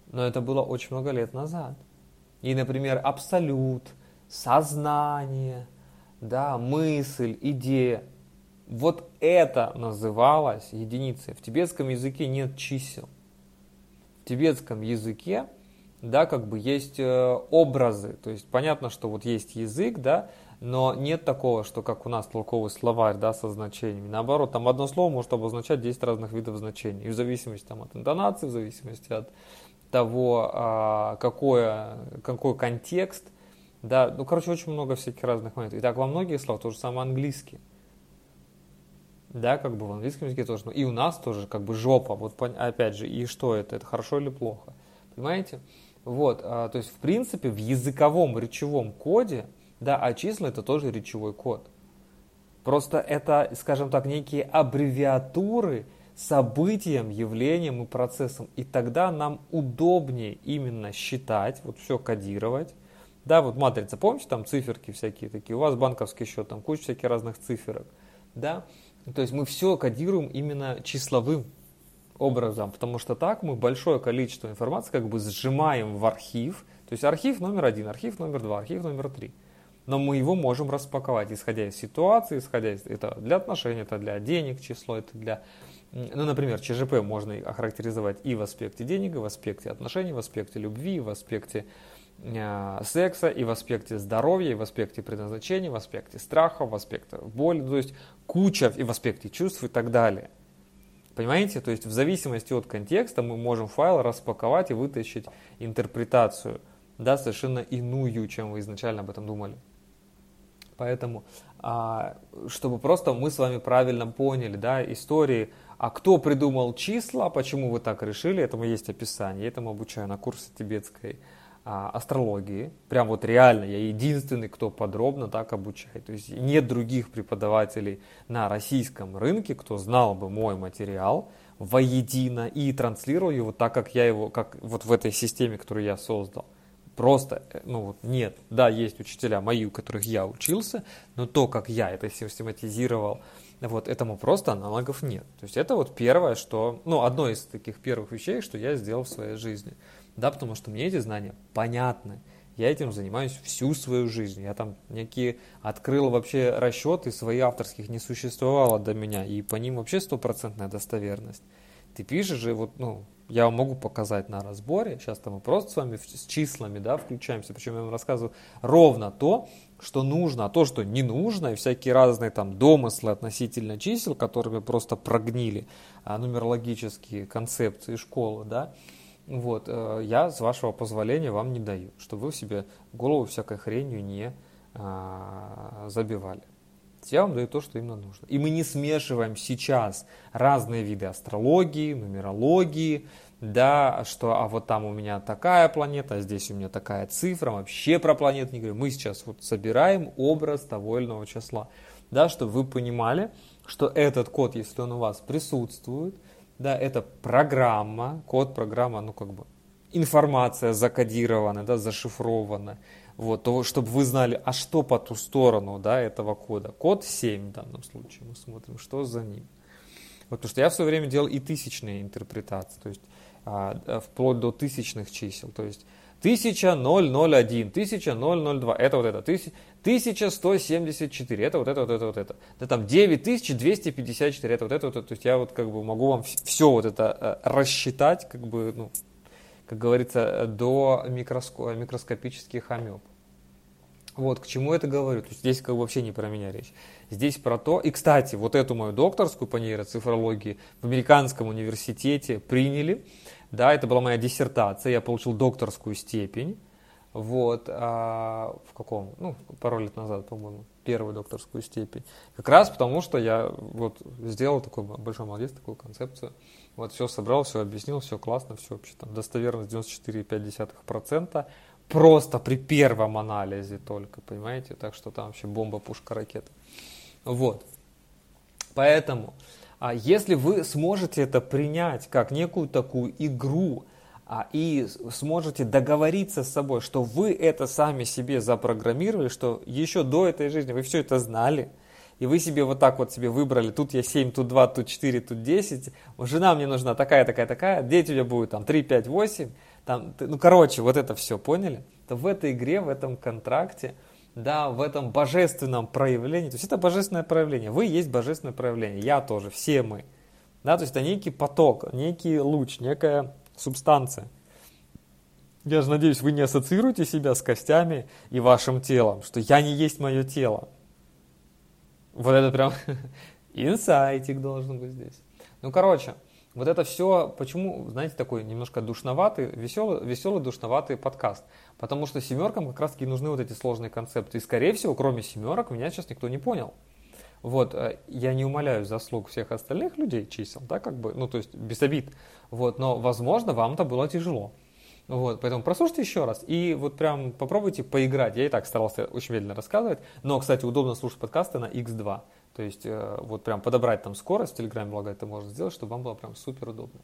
Но это было очень много лет назад. И, например, абсолют, сознание, да, мысль, идея. Вот это называлось единицей. В тибетском языке нет чисел. В тибетском языке, да, как бы есть э, образы. То есть понятно, что вот есть язык, да, но нет такого, что как у нас толковый словарь, да, со значениями. Наоборот, там одно слово может обозначать 10 разных видов значений. И в зависимости там, от интонации, в зависимости от того, а, какое, какой контекст, да, ну, короче, очень много всяких разных моментов. И так во многих словах то же самое английский. Да, как бы в английском языке тоже. И у нас тоже как бы жопа. Вот опять же, и что это? Это хорошо или плохо? Понимаете? Вот, а, то есть, в принципе, в языковом речевом коде, да, а числа это тоже речевой код. Просто это, скажем так, некие аббревиатуры – событием, явлением и процессом. И тогда нам удобнее именно считать, вот все кодировать. Да, вот матрица, помните, там циферки всякие такие, у вас банковский счет, там куча всяких разных циферок. Да, то есть мы все кодируем именно числовым образом, потому что так мы большое количество информации как бы сжимаем в архив. То есть архив номер один, архив номер два, архив номер три. Но мы его можем распаковать, исходя из ситуации, исходя из... Это для отношений, это для денег число, это для ну, например, ЧЖП можно охарактеризовать и в аспекте денег, и в аспекте отношений, в аспекте любви, и в аспекте э, секса, и в аспекте здоровья, и в аспекте предназначения, в аспекте страха, в аспекте боли, то есть куча, и в аспекте чувств и так далее. Понимаете? То есть в зависимости от контекста мы можем файл распаковать и вытащить интерпретацию, да, совершенно иную, чем вы изначально об этом думали. Поэтому, а, чтобы просто мы с вами правильно поняли, да, истории а кто придумал числа, почему вы так решили, этому есть описание. Я этому обучаю на курсе тибетской а, астрологии. Прям вот реально, я единственный, кто подробно так обучает. То есть нет других преподавателей на российском рынке, кто знал бы мой материал воедино и транслировал его так, как я его, как вот в этой системе, которую я создал. Просто, э, ну вот нет, да, есть учителя мои, у которых я учился, но то, как я это систематизировал, вот этому просто аналогов нет. То есть это вот первое, что, ну, одно из таких первых вещей, что я сделал в своей жизни. Да, потому что мне эти знания понятны. Я этим занимаюсь всю свою жизнь. Я там некие открыл вообще расчеты свои авторских не существовало до меня. И по ним вообще стопроцентная достоверность. Ты пишешь же, вот, ну, я вам могу показать на разборе. Сейчас там мы просто с вами с числами, да, включаемся. Причем я вам рассказываю ровно то, что нужно, а то, что не нужно, и всякие разные там домыслы относительно чисел, которыми просто прогнили а, нумерологические концепции школы, да, вот, э, я, с вашего позволения, вам не даю, чтобы вы себе голову всякой хренью не а, забивали. Я вам даю то, что именно нужно. И мы не смешиваем сейчас разные виды астрологии, нумерологии, да, что а вот там у меня такая планета, а здесь у меня такая цифра, вообще про планет не говорю. Мы сейчас вот собираем образ того или иного числа, да, чтобы вы понимали, что этот код, если он у вас присутствует, да, это программа, код, программа, ну как бы информация закодирована, да, зашифрована, вот, то, чтобы вы знали, а что по ту сторону, да, этого кода. Код 7 в данном случае, мы смотрим, что за ним. Вот, потому что я в свое время делал и тысячные интерпретации, то есть вплоть до тысячных чисел. То есть 1001, 1002, это вот это, 1174, это вот это, вот это, вот это. Да там 9254, это вот это, вот это. То есть я вот как бы могу вам все вот это э, рассчитать, как бы, ну, как говорится, до микроско микроскопических амеб. Вот, к чему это говорю? То есть здесь как бы вообще не про меня речь. Здесь про то, и, кстати, вот эту мою докторскую по нейроцифрологии в американском университете приняли, да, это была моя диссертация, я получил докторскую степень. Вот, а, в каком, ну, пару лет назад, по-моему, первую докторскую степень. Как раз потому, что я вот сделал такой большой молодец, такую концепцию. Вот все собрал, все объяснил, все классно, все вообще там достоверность 94,5%. Просто при первом анализе только, понимаете? Так что там вообще бомба, пушка, ракета. Вот. Поэтому, а если вы сможете это принять как некую такую игру, а, и сможете договориться с собой, что вы это сами себе запрограммировали, что еще до этой жизни вы все это знали, и вы себе вот так вот себе выбрали, тут я 7, тут 2, тут 4, тут 10, жена мне нужна такая, такая, такая, дети у тебя будут там 3, 5, 8, там, ну короче, вот это все, поняли? То в этой игре, в этом контракте, да, в этом божественном проявлении, то есть это божественное проявление, вы есть божественное проявление, я тоже, все мы, да, то есть это некий поток, некий луч, некая субстанция. Я же надеюсь, вы не ассоциируете себя с костями и вашим телом, что я не есть мое тело. Вот это прям инсайтик должен быть здесь. Ну, короче, вот это все, почему, знаете, такой немножко душноватый, веселый, веселый душноватый подкаст. Потому что семеркам как раз таки нужны вот эти сложные концепты. И, скорее всего, кроме семерок, меня сейчас никто не понял. Вот, э, я не умоляю заслуг всех остальных людей, чисел, да, как бы, ну, то есть без обид. Вот, но, возможно, вам-то было тяжело. Вот, поэтому прослушайте еще раз и вот прям попробуйте поиграть. Я и так старался очень медленно рассказывать, но, кстати, удобно слушать подкасты на X2. То есть э, вот прям подобрать там скорость в Телеграме, благо это можно сделать, чтобы вам было прям супер удобно.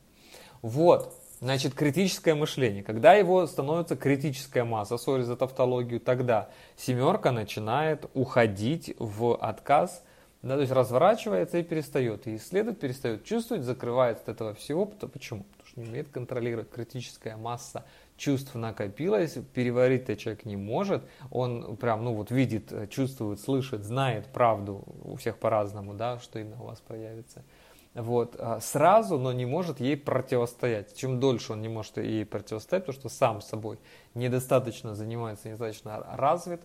Вот, значит, критическое мышление. Когда его становится критическая масса, сори за тавтологию, тогда семерка начинает уходить в отказ – да, то есть разворачивается и перестает. И исследовать перестает чувствовать, закрывается от этого всего. Почему? Потому что не умеет контролировать критическая масса чувств накопилась, переварить-то человек не может, он прям, ну вот видит, чувствует, слышит, знает правду, у всех по-разному, да, что именно у вас проявится. Вот, а сразу, но не может ей противостоять. Чем дольше он не может ей противостоять, потому что сам собой недостаточно занимается, недостаточно развит,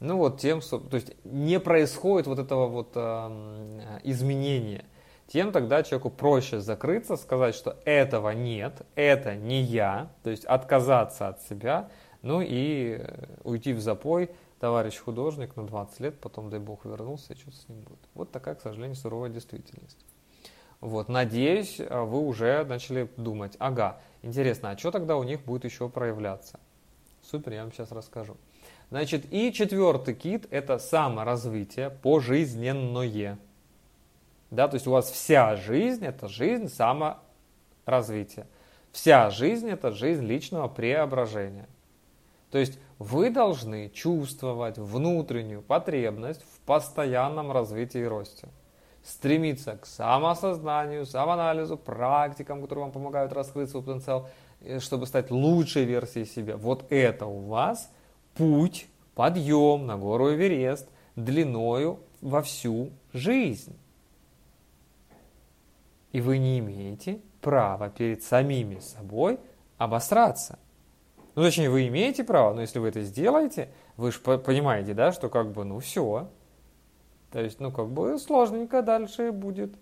ну вот тем, то есть не происходит вот этого вот э, изменения, тем тогда человеку проще закрыться, сказать, что этого нет, это не я, то есть отказаться от себя, ну и э, уйти в запой, товарищ художник на 20 лет, потом, дай бог, вернулся, и что с ним будет. Вот такая, к сожалению, суровая действительность. Вот, надеюсь, э, вы уже начали думать, ага, интересно, а что тогда у них будет еще проявляться? Супер, я вам сейчас расскажу. Значит, и четвертый кит – это саморазвитие пожизненное. Да, то есть у вас вся жизнь – это жизнь саморазвития. Вся жизнь – это жизнь личного преображения. То есть вы должны чувствовать внутреннюю потребность в постоянном развитии и росте. Стремиться к самоосознанию, самоанализу, практикам, которые вам помогают раскрыть свой потенциал, э, чтобы стать лучшей версией себя. Вот это у вас – путь, подъем на гору Эверест длиною во всю жизнь. И вы не имеете права перед самими собой обосраться. Ну, точнее, вы имеете право, но если вы это сделаете, вы же понимаете, да, что как бы, ну, все. То есть, ну, как бы сложненько дальше будет.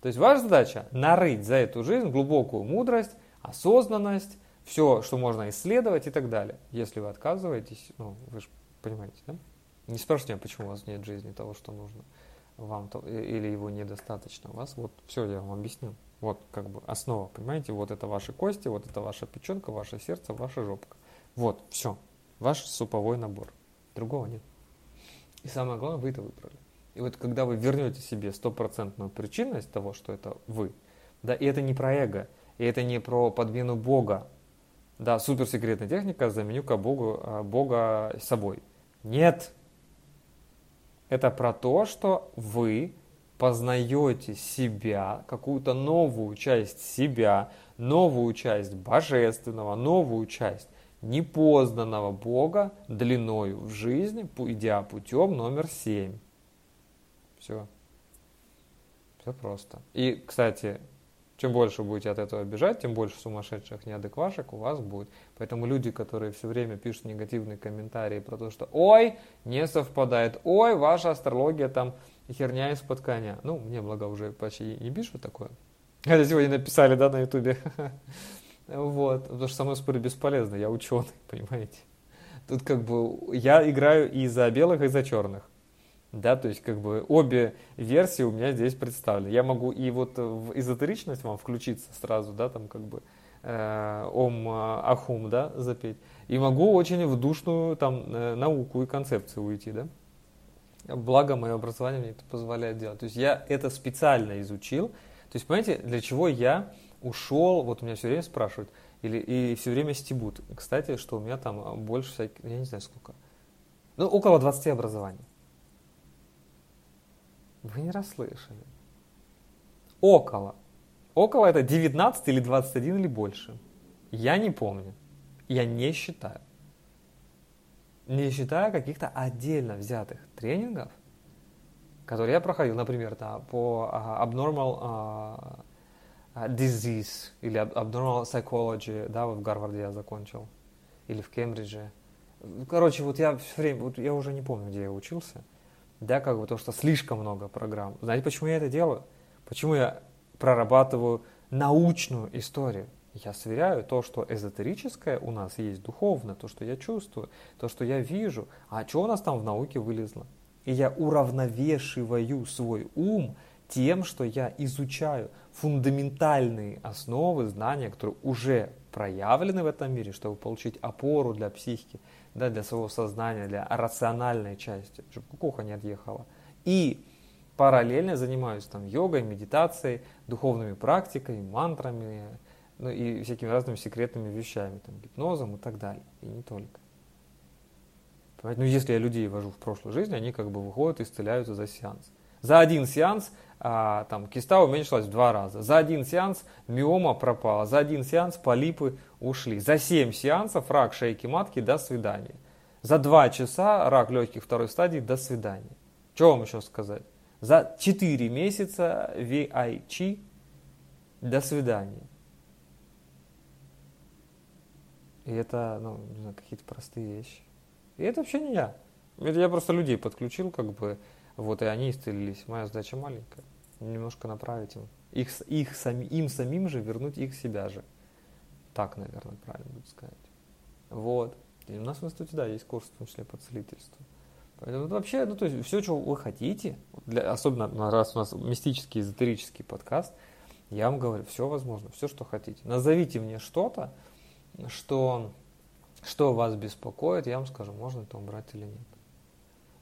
То есть, ваша задача нарыть за эту жизнь глубокую мудрость, осознанность, все, что можно исследовать и так далее. Если вы отказываетесь, ну, вы же понимаете, да? Не спрашивайте меня, почему у вас нет жизни того, что нужно вам, или его недостаточно. У вас вот все, я вам объяснил. Вот как бы основа, понимаете? Вот это ваши кости, вот это ваша печенка, ваше сердце, ваша жопка. Вот, все. Ваш суповой набор. Другого нет. И самое главное, вы это выбрали. И вот когда вы вернете себе стопроцентную причинность того, что это вы, да, и это не про эго, и это не про подмену Бога, да, суперсекретная техника, заменю-ка Богу, а, Бога собой. Нет. Это про то, что вы познаете себя, какую-то новую часть себя, новую часть божественного, новую часть непознанного Бога длиною в жизни, идя путем номер семь. Все. Все просто. И, кстати, чем больше вы будете от этого бежать, тем больше сумасшедших неадеквашек у вас будет. Поэтому люди, которые все время пишут негативные комментарии про то, что «Ой, не совпадает», «Ой, ваша астрология там херня из-под коня». Ну, мне, благо, уже почти не пишут такое. Хотя сегодня написали, да, на ютубе. Вот, потому что со мной спорить бесполезно, я ученый, понимаете. Тут как бы я играю и за белых, и за черных. Да, то есть как бы обе версии у меня здесь представлены. Я могу и вот в эзотеричность вам включиться сразу, да, там как бы э, ом э, ахум, да, запеть. И могу очень в душную там э, науку и концепцию уйти, да. Благо мое образование мне это позволяет делать. То есть я это специально изучил. То есть, понимаете, для чего я ушел, вот меня все время спрашивают, или и все время стебут. Кстати, что у меня там больше всяких, я не знаю сколько, ну, около 20 образований. Вы не расслышали. Около. Около это 19 или 21 или больше. Я не помню. Я не считаю. Не считая каких-то отдельно взятых тренингов, которые я проходил, например, да, по uh, abnormal uh, disease или abnormal psychology, да, вот в Гарварде я закончил, или в Кембридже. Короче, вот я все время, вот я уже не помню, где я учился, да, как бы то, что слишком много программ. Знаете, почему я это делаю? Почему я прорабатываю научную историю? Я сверяю то, что эзотерическое у нас есть духовно, то, что я чувствую, то, что я вижу. А что у нас там в науке вылезло? И я уравновешиваю свой ум тем, что я изучаю фундаментальные основы знания, которые уже проявлены в этом мире, чтобы получить опору для психики, да, для своего сознания, для рациональной части, чтобы кукуха не отъехала. И параллельно занимаюсь там йогой, медитацией, духовными практиками, мантрами, ну и всякими разными секретными вещами, там, гипнозом и так далее, и не только. Понимаете? Ну, если я людей вожу в прошлую жизнь, они как бы выходят и исцеляются за сеанс. За один сеанс а, там, киста уменьшилась в два раза. За один сеанс миома пропала. За один сеанс полипы ушли. За семь сеансов рак шейки матки до свидания. За два часа рак легких второй стадии до свидания. Что вам еще сказать? За четыре месяца VIC до свидания. И это, ну, не знаю, какие-то простые вещи. И это вообще не я. Это я просто людей подключил, как бы, вот, и они исцелились. Моя задача маленькая. Немножко направить им. Их, их сами, им самим же вернуть их себя же. Так, наверное, правильно будет сказать. Вот. И у нас в институте, да, есть курс, в том числе по целительству. Поэтому вообще, ну, то есть все, что вы хотите, для, особенно раз у нас мистический, эзотерический подкаст, я вам говорю, все возможно, все, что хотите. Назовите мне что-то, что, что вас беспокоит, я вам скажу, можно это убрать или нет.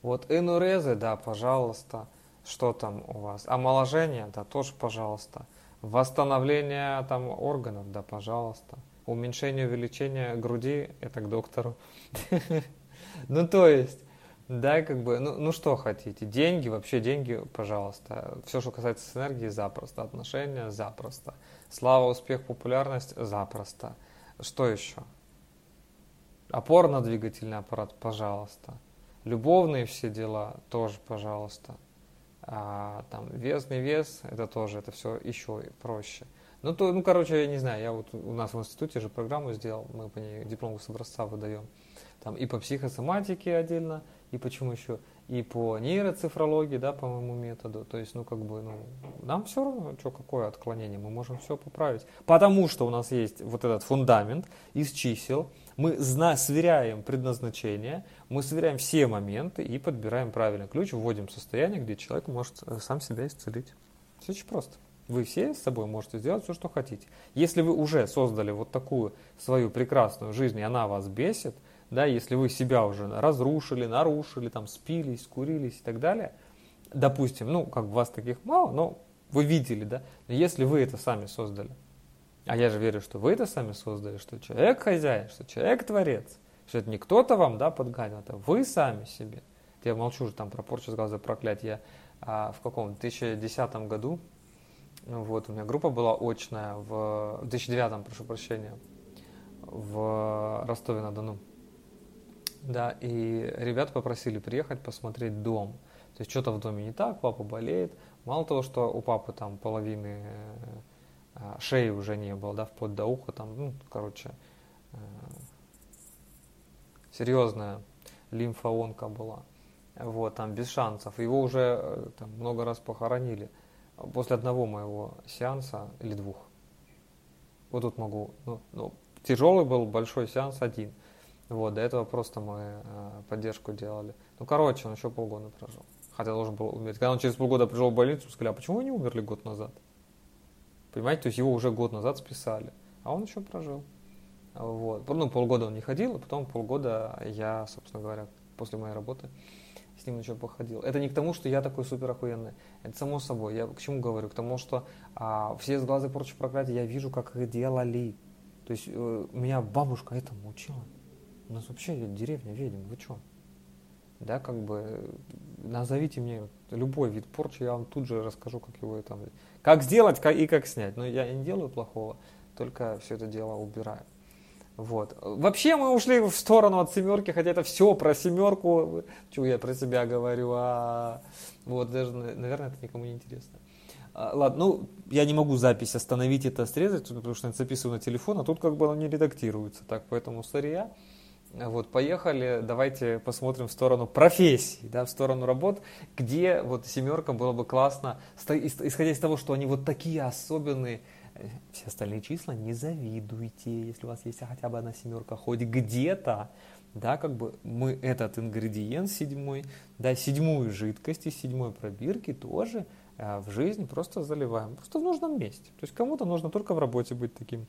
Вот энурезы, да, пожалуйста, что там у вас? Омоложение, да, тоже пожалуйста. Восстановление там органов, да, пожалуйста. Уменьшение, увеличение груди, это к доктору. Ну, то есть, да, как бы, ну, ну что хотите, деньги, вообще деньги, пожалуйста. Все, что касается энергии, запросто. Отношения, запросто. Слава, успех, популярность, запросто. Что еще? Опорно-двигательный аппарат, пожалуйста. Любовные все дела, тоже, пожалуйста. А, там весный вес, это тоже, это все еще проще. Ну, то, ну, короче, я не знаю, я вот у нас в институте же программу сделал, мы по ней диплом с образца выдаем. Там и по психосоматике отдельно, и почему еще, и по нейроцифрологии, да, по моему методу. То есть, ну, как бы, ну, нам все равно, что, какое отклонение, мы можем все поправить. Потому что у нас есть вот этот фундамент из чисел, мы зна сверяем предназначение, мы сверяем все моменты и подбираем правильный ключ, вводим состояние, где человек может э, сам себя исцелить. Все очень просто. Вы все с собой можете сделать все, что хотите. Если вы уже создали вот такую свою прекрасную жизнь, и она вас бесит, да, если вы себя уже разрушили, нарушили, там, спились, курились и так далее, допустим, ну, как бы вас таких мало, но вы видели, да, но если вы это сами создали, а я же верю, что вы это сами создали, что человек хозяин, что человек творец, что это не кто-то вам, да, подгадил, это вы сами себе. Я молчу уже там про порчу с глаза проклятие. А, в каком 2010 году, ну вот, у меня группа была очная, в, в 2009, прошу прощения, в Ростове-на-Дону. Да, и ребят попросили приехать посмотреть дом. То есть что-то в доме не так, папа болеет. Мало того, что у папы там половины а, шеи уже не было, да, вплоть до уха, там, ну, короче, э, серьезная лимфоонка была. Вот, там без шансов. Его уже э, там, много раз похоронили. После одного моего сеанса или двух. Вот тут могу. Ну, ну, тяжелый был большой сеанс один. Вот, до этого просто мы э, поддержку делали. Ну, короче, он еще полгода прожил. хотя должен был умереть. Когда он через полгода пришел в больницу, сказали, а почему вы не умерли год назад? Понимаете, то есть его уже год назад списали, а он еще прожил. Вот. Ну, полгода он не ходил, а потом полгода я, собственно говоря, после моей работы с ним еще походил. Это не к тому, что я такой супер охуенный. Это само собой. Я к чему говорю? К тому, что а, все с глаза прочь проклятия я вижу, как их делали. То есть э, меня бабушка этому учила. У нас вообще деревня ведьм, вы что? Да, как бы назовите мне любой вид порчи, я вам тут же расскажу, как его там, как сделать и как снять. Но я не делаю плохого, только все это дело убираю. Вот. Вообще мы ушли в сторону от семерки, хотя это все про семерку. Чего я про себя говорю, а вот даже, наверное, это никому не интересно. А, ладно, ну, я не могу запись остановить это, срезать, потому что я записываю на телефон, а тут как бы оно не редактируется. Так, поэтому сырья. Вот, поехали, давайте посмотрим в сторону профессий, да, в сторону работ, где вот семерка было бы классно, исходя из того, что они вот такие особенные, э, все остальные числа не завидуйте, если у вас есть хотя бы одна семерка, хоть где-то, да, как бы мы этот ингредиент седьмой, да, седьмую жидкость из седьмой пробирки тоже а, в жизнь просто заливаем, просто в нужном месте. То есть кому-то нужно только в работе быть таким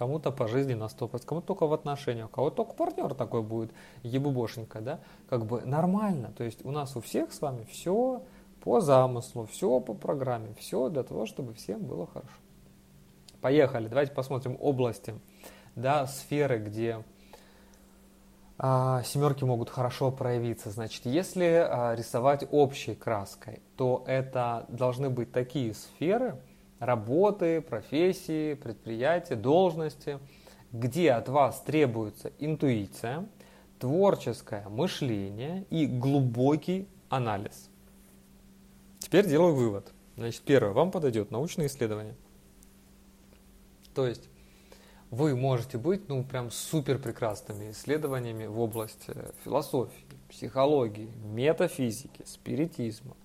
кому-то по жизни на 100%, кому-то только в отношениях, у кого-то только партнер такой будет, ебубошенька, да, как бы нормально. То есть у нас у всех с вами все по замыслу, все по программе, все для того, чтобы всем было хорошо. Поехали, давайте посмотрим области, да, сферы, где а, семерки могут хорошо проявиться. Значит, если а, рисовать общей краской, то это должны быть такие сферы, работы, профессии, предприятия, должности, где от вас требуется интуиция, творческое мышление и глубокий анализ. Теперь делаю вывод. Значит, первое, вам подойдет научное исследование. То есть вы можете быть, ну, прям супер прекрасными исследованиями в области философии, психологии, метафизики, спиритизма,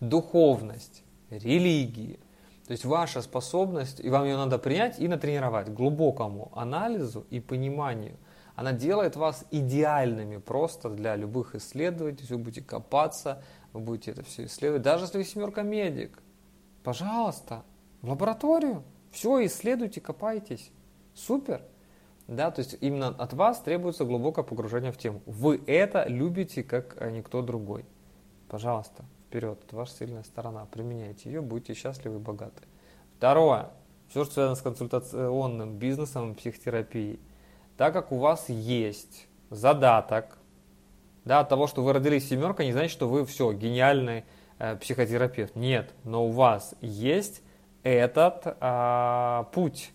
духовности, религии, то есть ваша способность, и вам ее надо принять и натренировать глубокому анализу и пониманию, она делает вас идеальными просто для любых исследований. То вы будете копаться, вы будете это все исследовать. Даже если вы семерка медик, пожалуйста, в лабораторию. Все, исследуйте, копайтесь. Супер. Да, то есть именно от вас требуется глубокое погружение в тему. Вы это любите, как никто другой. Пожалуйста вперед, это ваша сильная сторона, применяйте ее, будьте счастливы и богаты. Второе, все, что связано с консультационным бизнесом и психотерапией. Так как у вас есть задаток, да, от того, что вы родились семерка, не значит, что вы все, гениальный э, психотерапевт. Нет, но у вас есть этот э, путь,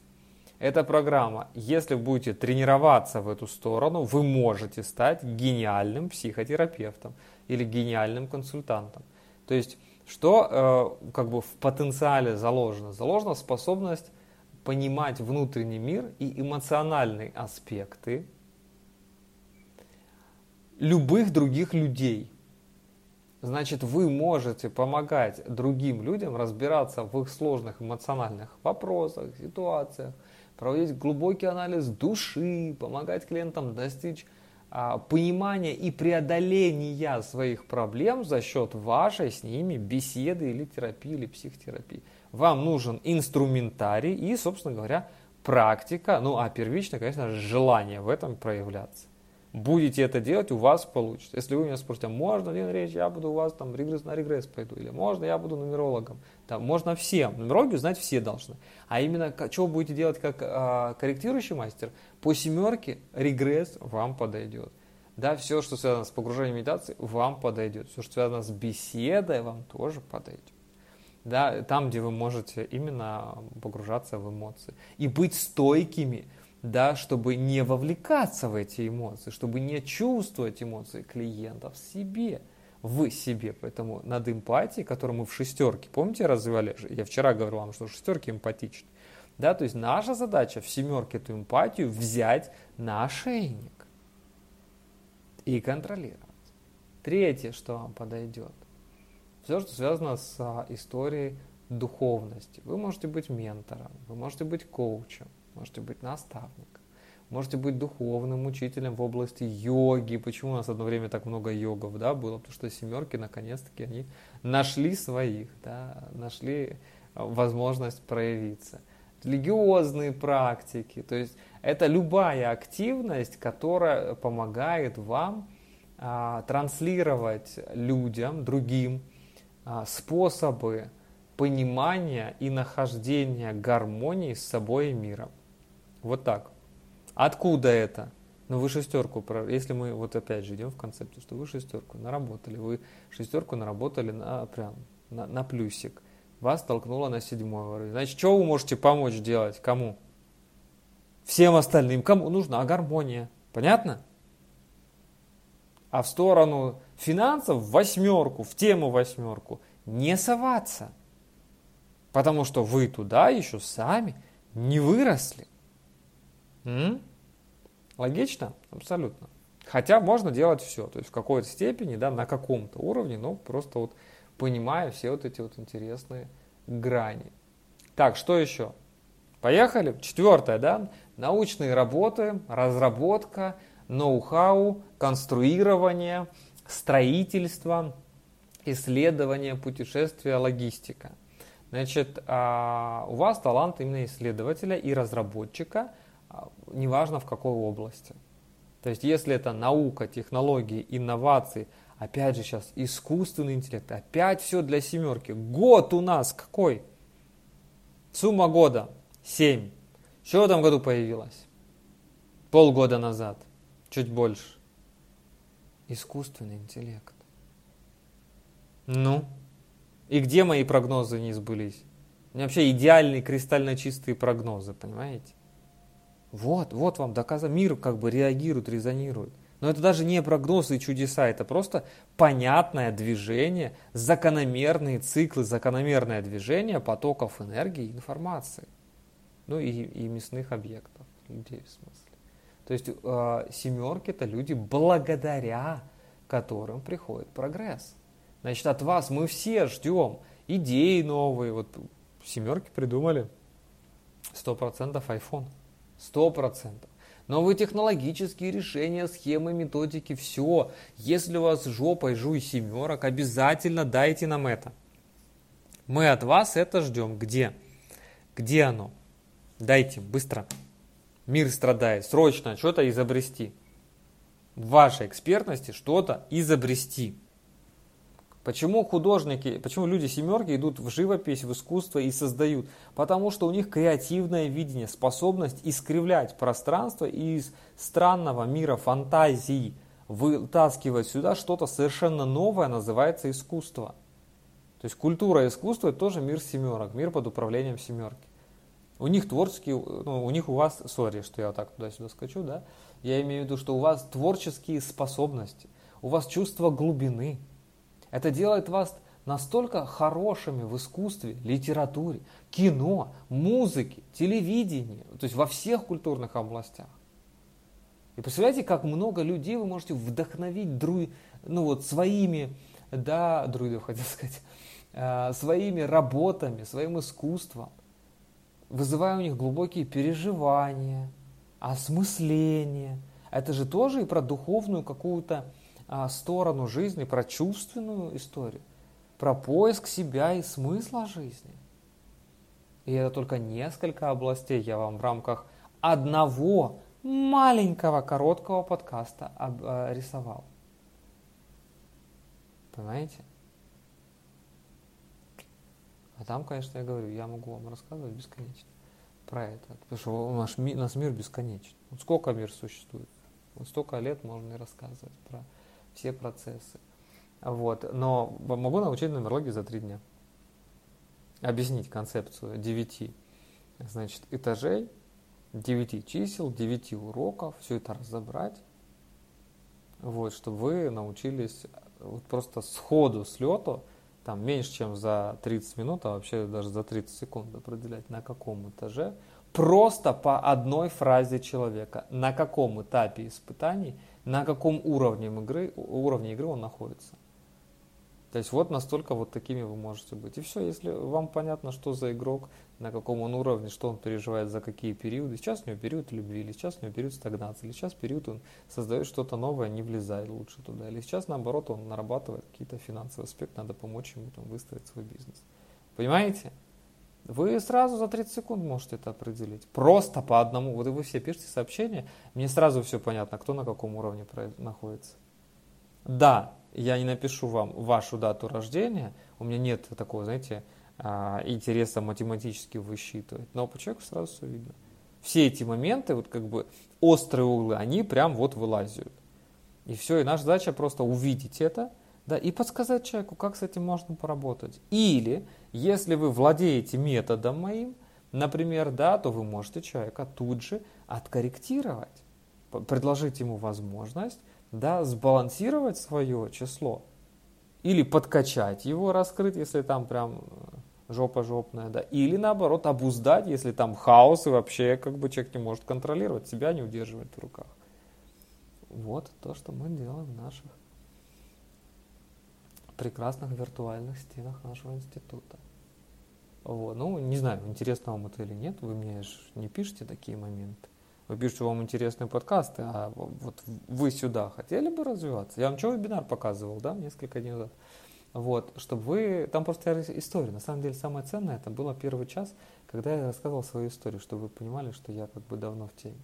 эта программа. Если будете тренироваться в эту сторону, вы можете стать гениальным психотерапевтом или гениальным консультантом. То есть, что э, как бы в потенциале заложено? Заложена способность понимать внутренний мир и эмоциональные аспекты любых других людей. Значит, вы можете помогать другим людям разбираться в их сложных эмоциональных вопросах, ситуациях, проводить глубокий анализ души, помогать клиентам достичь понимания и преодоления своих проблем за счет вашей с ними беседы или терапии, или психотерапии. Вам нужен инструментарий и, собственно говоря, практика, ну а первично, конечно, желание в этом проявляться будете это делать, у вас получится. Если вы меня спросите, а можно, Лена Андреевич, я буду у вас там регресс, на регресс пойду, или можно, я буду нумерологом. Там, можно всем. Нумерологию знать все должны. А именно, что вы будете делать как а, корректирующий мастер, по семерке регресс вам подойдет. Да, все, что связано с погружением медитации, вам подойдет. Все, что связано с беседой, вам тоже подойдет. Да, там, где вы можете именно погружаться в эмоции. И быть стойкими – да, чтобы не вовлекаться в эти эмоции, чтобы не чувствовать эмоции клиента в себе, в себе. Поэтому над эмпатией, которую мы в шестерке, помните, развивали, я вчера говорил вам, что шестерки эмпатичны. Да, то есть наша задача в семерке эту эмпатию взять на ошейник и контролировать. Третье, что вам подойдет, все, что связано с а, историей духовности. Вы можете быть ментором, вы можете быть коучем, можете быть наставником, можете быть духовным учителем в области йоги. Почему у нас одно время так много йогов, да, было? Потому что семерки, наконец-таки, они нашли своих, да, нашли а, возможность проявиться. Религиозные практики, то есть это любая активность, которая помогает вам а, транслировать людям, другим, а, способы понимания и нахождения гармонии с собой и миром. Вот так. Откуда это? Ну, вы шестерку, если мы вот опять же идем в концепцию, что вы шестерку наработали, вы шестерку наработали на, прям, на, на плюсик, вас толкнуло на седьмой уровень. Значит, что вы можете помочь делать? Кому? Всем остальным. Кому нужна гармония. Понятно? А в сторону финансов в восьмерку, в тему восьмерку не соваться. Потому что вы туда еще сами не выросли. М? Логично? Абсолютно. Хотя можно делать все, то есть в какой-то степени, да, на каком-то уровне, но просто вот понимая все вот эти вот интересные грани. Так, что еще? Поехали. Четвертое, да, научные работы, разработка, ноу-хау, конструирование, строительство, исследование, путешествие, логистика. Значит, а, у вас талант именно исследователя и разработчика – неважно в какой области. То есть если это наука, технологии, инновации, опять же сейчас искусственный интеллект, опять все для семерки. Год у нас какой? Сумма года 7. Что в этом году появилось? Полгода назад, чуть больше. Искусственный интеллект. Ну, и где мои прогнозы не сбылись? У меня вообще идеальные кристально чистые прогнозы, понимаете? Вот, вот вам доказано. Мир как бы реагирует, резонирует. Но это даже не прогнозы и чудеса, это просто понятное движение, закономерные циклы, закономерное движение потоков энергии и информации. Ну и, и мясных объектов, людей в смысле. То есть э, семерки это люди, благодаря которым приходит прогресс. Значит, от вас мы все ждем идеи новые. Вот семерки придумали 100% iPhone. Сто процентов. Новые технологические решения, схемы, методики, все. Если у вас жопой жуй семерок, обязательно дайте нам это. Мы от вас это ждем. Где? Где оно? Дайте, быстро. Мир страдает. Срочно что-то изобрести. В вашей экспертности что-то изобрести. Почему художники, почему люди семерки идут в живопись, в искусство и создают? Потому что у них креативное видение, способность искривлять пространство и из странного мира фантазии вытаскивать сюда что-то совершенно новое, называется искусство. То есть культура и искусство это тоже мир семерок, мир под управлением семерки. У них творческие, ну, у них у вас, сори, что я вот так туда-сюда скачу, да, я имею в виду, что у вас творческие способности, у вас чувство глубины, это делает вас настолько хорошими в искусстве, литературе, кино, музыке, телевидении, то есть во всех культурных областях. И представляете, как много людей вы можете вдохновить дру, ну вот, своими, да, друидов хотел сказать, э, своими работами, своим искусством, вызывая у них глубокие переживания, осмысление. Это же тоже и про духовную какую-то сторону жизни, про чувственную историю, про поиск себя и смысла жизни. И это только несколько областей я вам в рамках одного маленького короткого подкаста а, рисовал. Понимаете? А там, конечно, я говорю, я могу вам рассказывать бесконечно про это. Потому что наш, наш мир бесконечен. Вот сколько мир существует? Вот столько лет можно и рассказывать про все процессы. Вот. Но могу научить нумерологию за три дня. Объяснить концепцию девяти значит, этажей, девяти чисел, девяти уроков, все это разобрать, вот, чтобы вы научились вот просто сходу, с лету, там меньше, чем за 30 минут, а вообще даже за 30 секунд определять, на каком этаже, просто по одной фразе человека, на каком этапе испытаний – на каком уровне игры, уровне игры он находится. То есть вот настолько вот такими вы можете быть. И все, если вам понятно, что за игрок, на каком он уровне, что он переживает, за какие периоды. Сейчас у него период любви, или сейчас у него период стагнации, или сейчас период он создает что-то новое, не влезает лучше туда. Или сейчас наоборот он нарабатывает какие-то финансовые аспекты, надо помочь ему там выстроить свой бизнес. Понимаете? Вы сразу за 30 секунд можете это определить. Просто по одному. Вот вы все пишете сообщения, мне сразу все понятно, кто на каком уровне находится. Да, я не напишу вам вашу дату рождения, у меня нет такого, знаете, а, интереса математически высчитывать, но по человеку сразу все видно. Все эти моменты, вот как бы острые углы, они прям вот вылазят. И все, и наша задача просто увидеть это, да, и подсказать человеку, как с этим можно поработать. Или, если вы владеете методом моим, например, да, то вы можете человека тут же откорректировать, предложить ему возможность да, сбалансировать свое число или подкачать его, раскрыть, если там прям э, жопа жопная, да, или наоборот обуздать, если там хаос и вообще как бы человек не может контролировать, себя не удерживать в руках. Вот то, что мы делаем в наших прекрасных виртуальных стенах нашего института. Вот. Ну, не знаю, интересно вам это или нет, вы мне не пишите такие моменты вы пишете, вам интересные подкасты, а вот вы сюда хотели бы развиваться? Я вам что вебинар показывал, да, несколько дней назад. Вот, чтобы вы, там просто история, на самом деле самое ценное, это было первый час, когда я рассказывал свою историю, чтобы вы понимали, что я как бы давно в теме.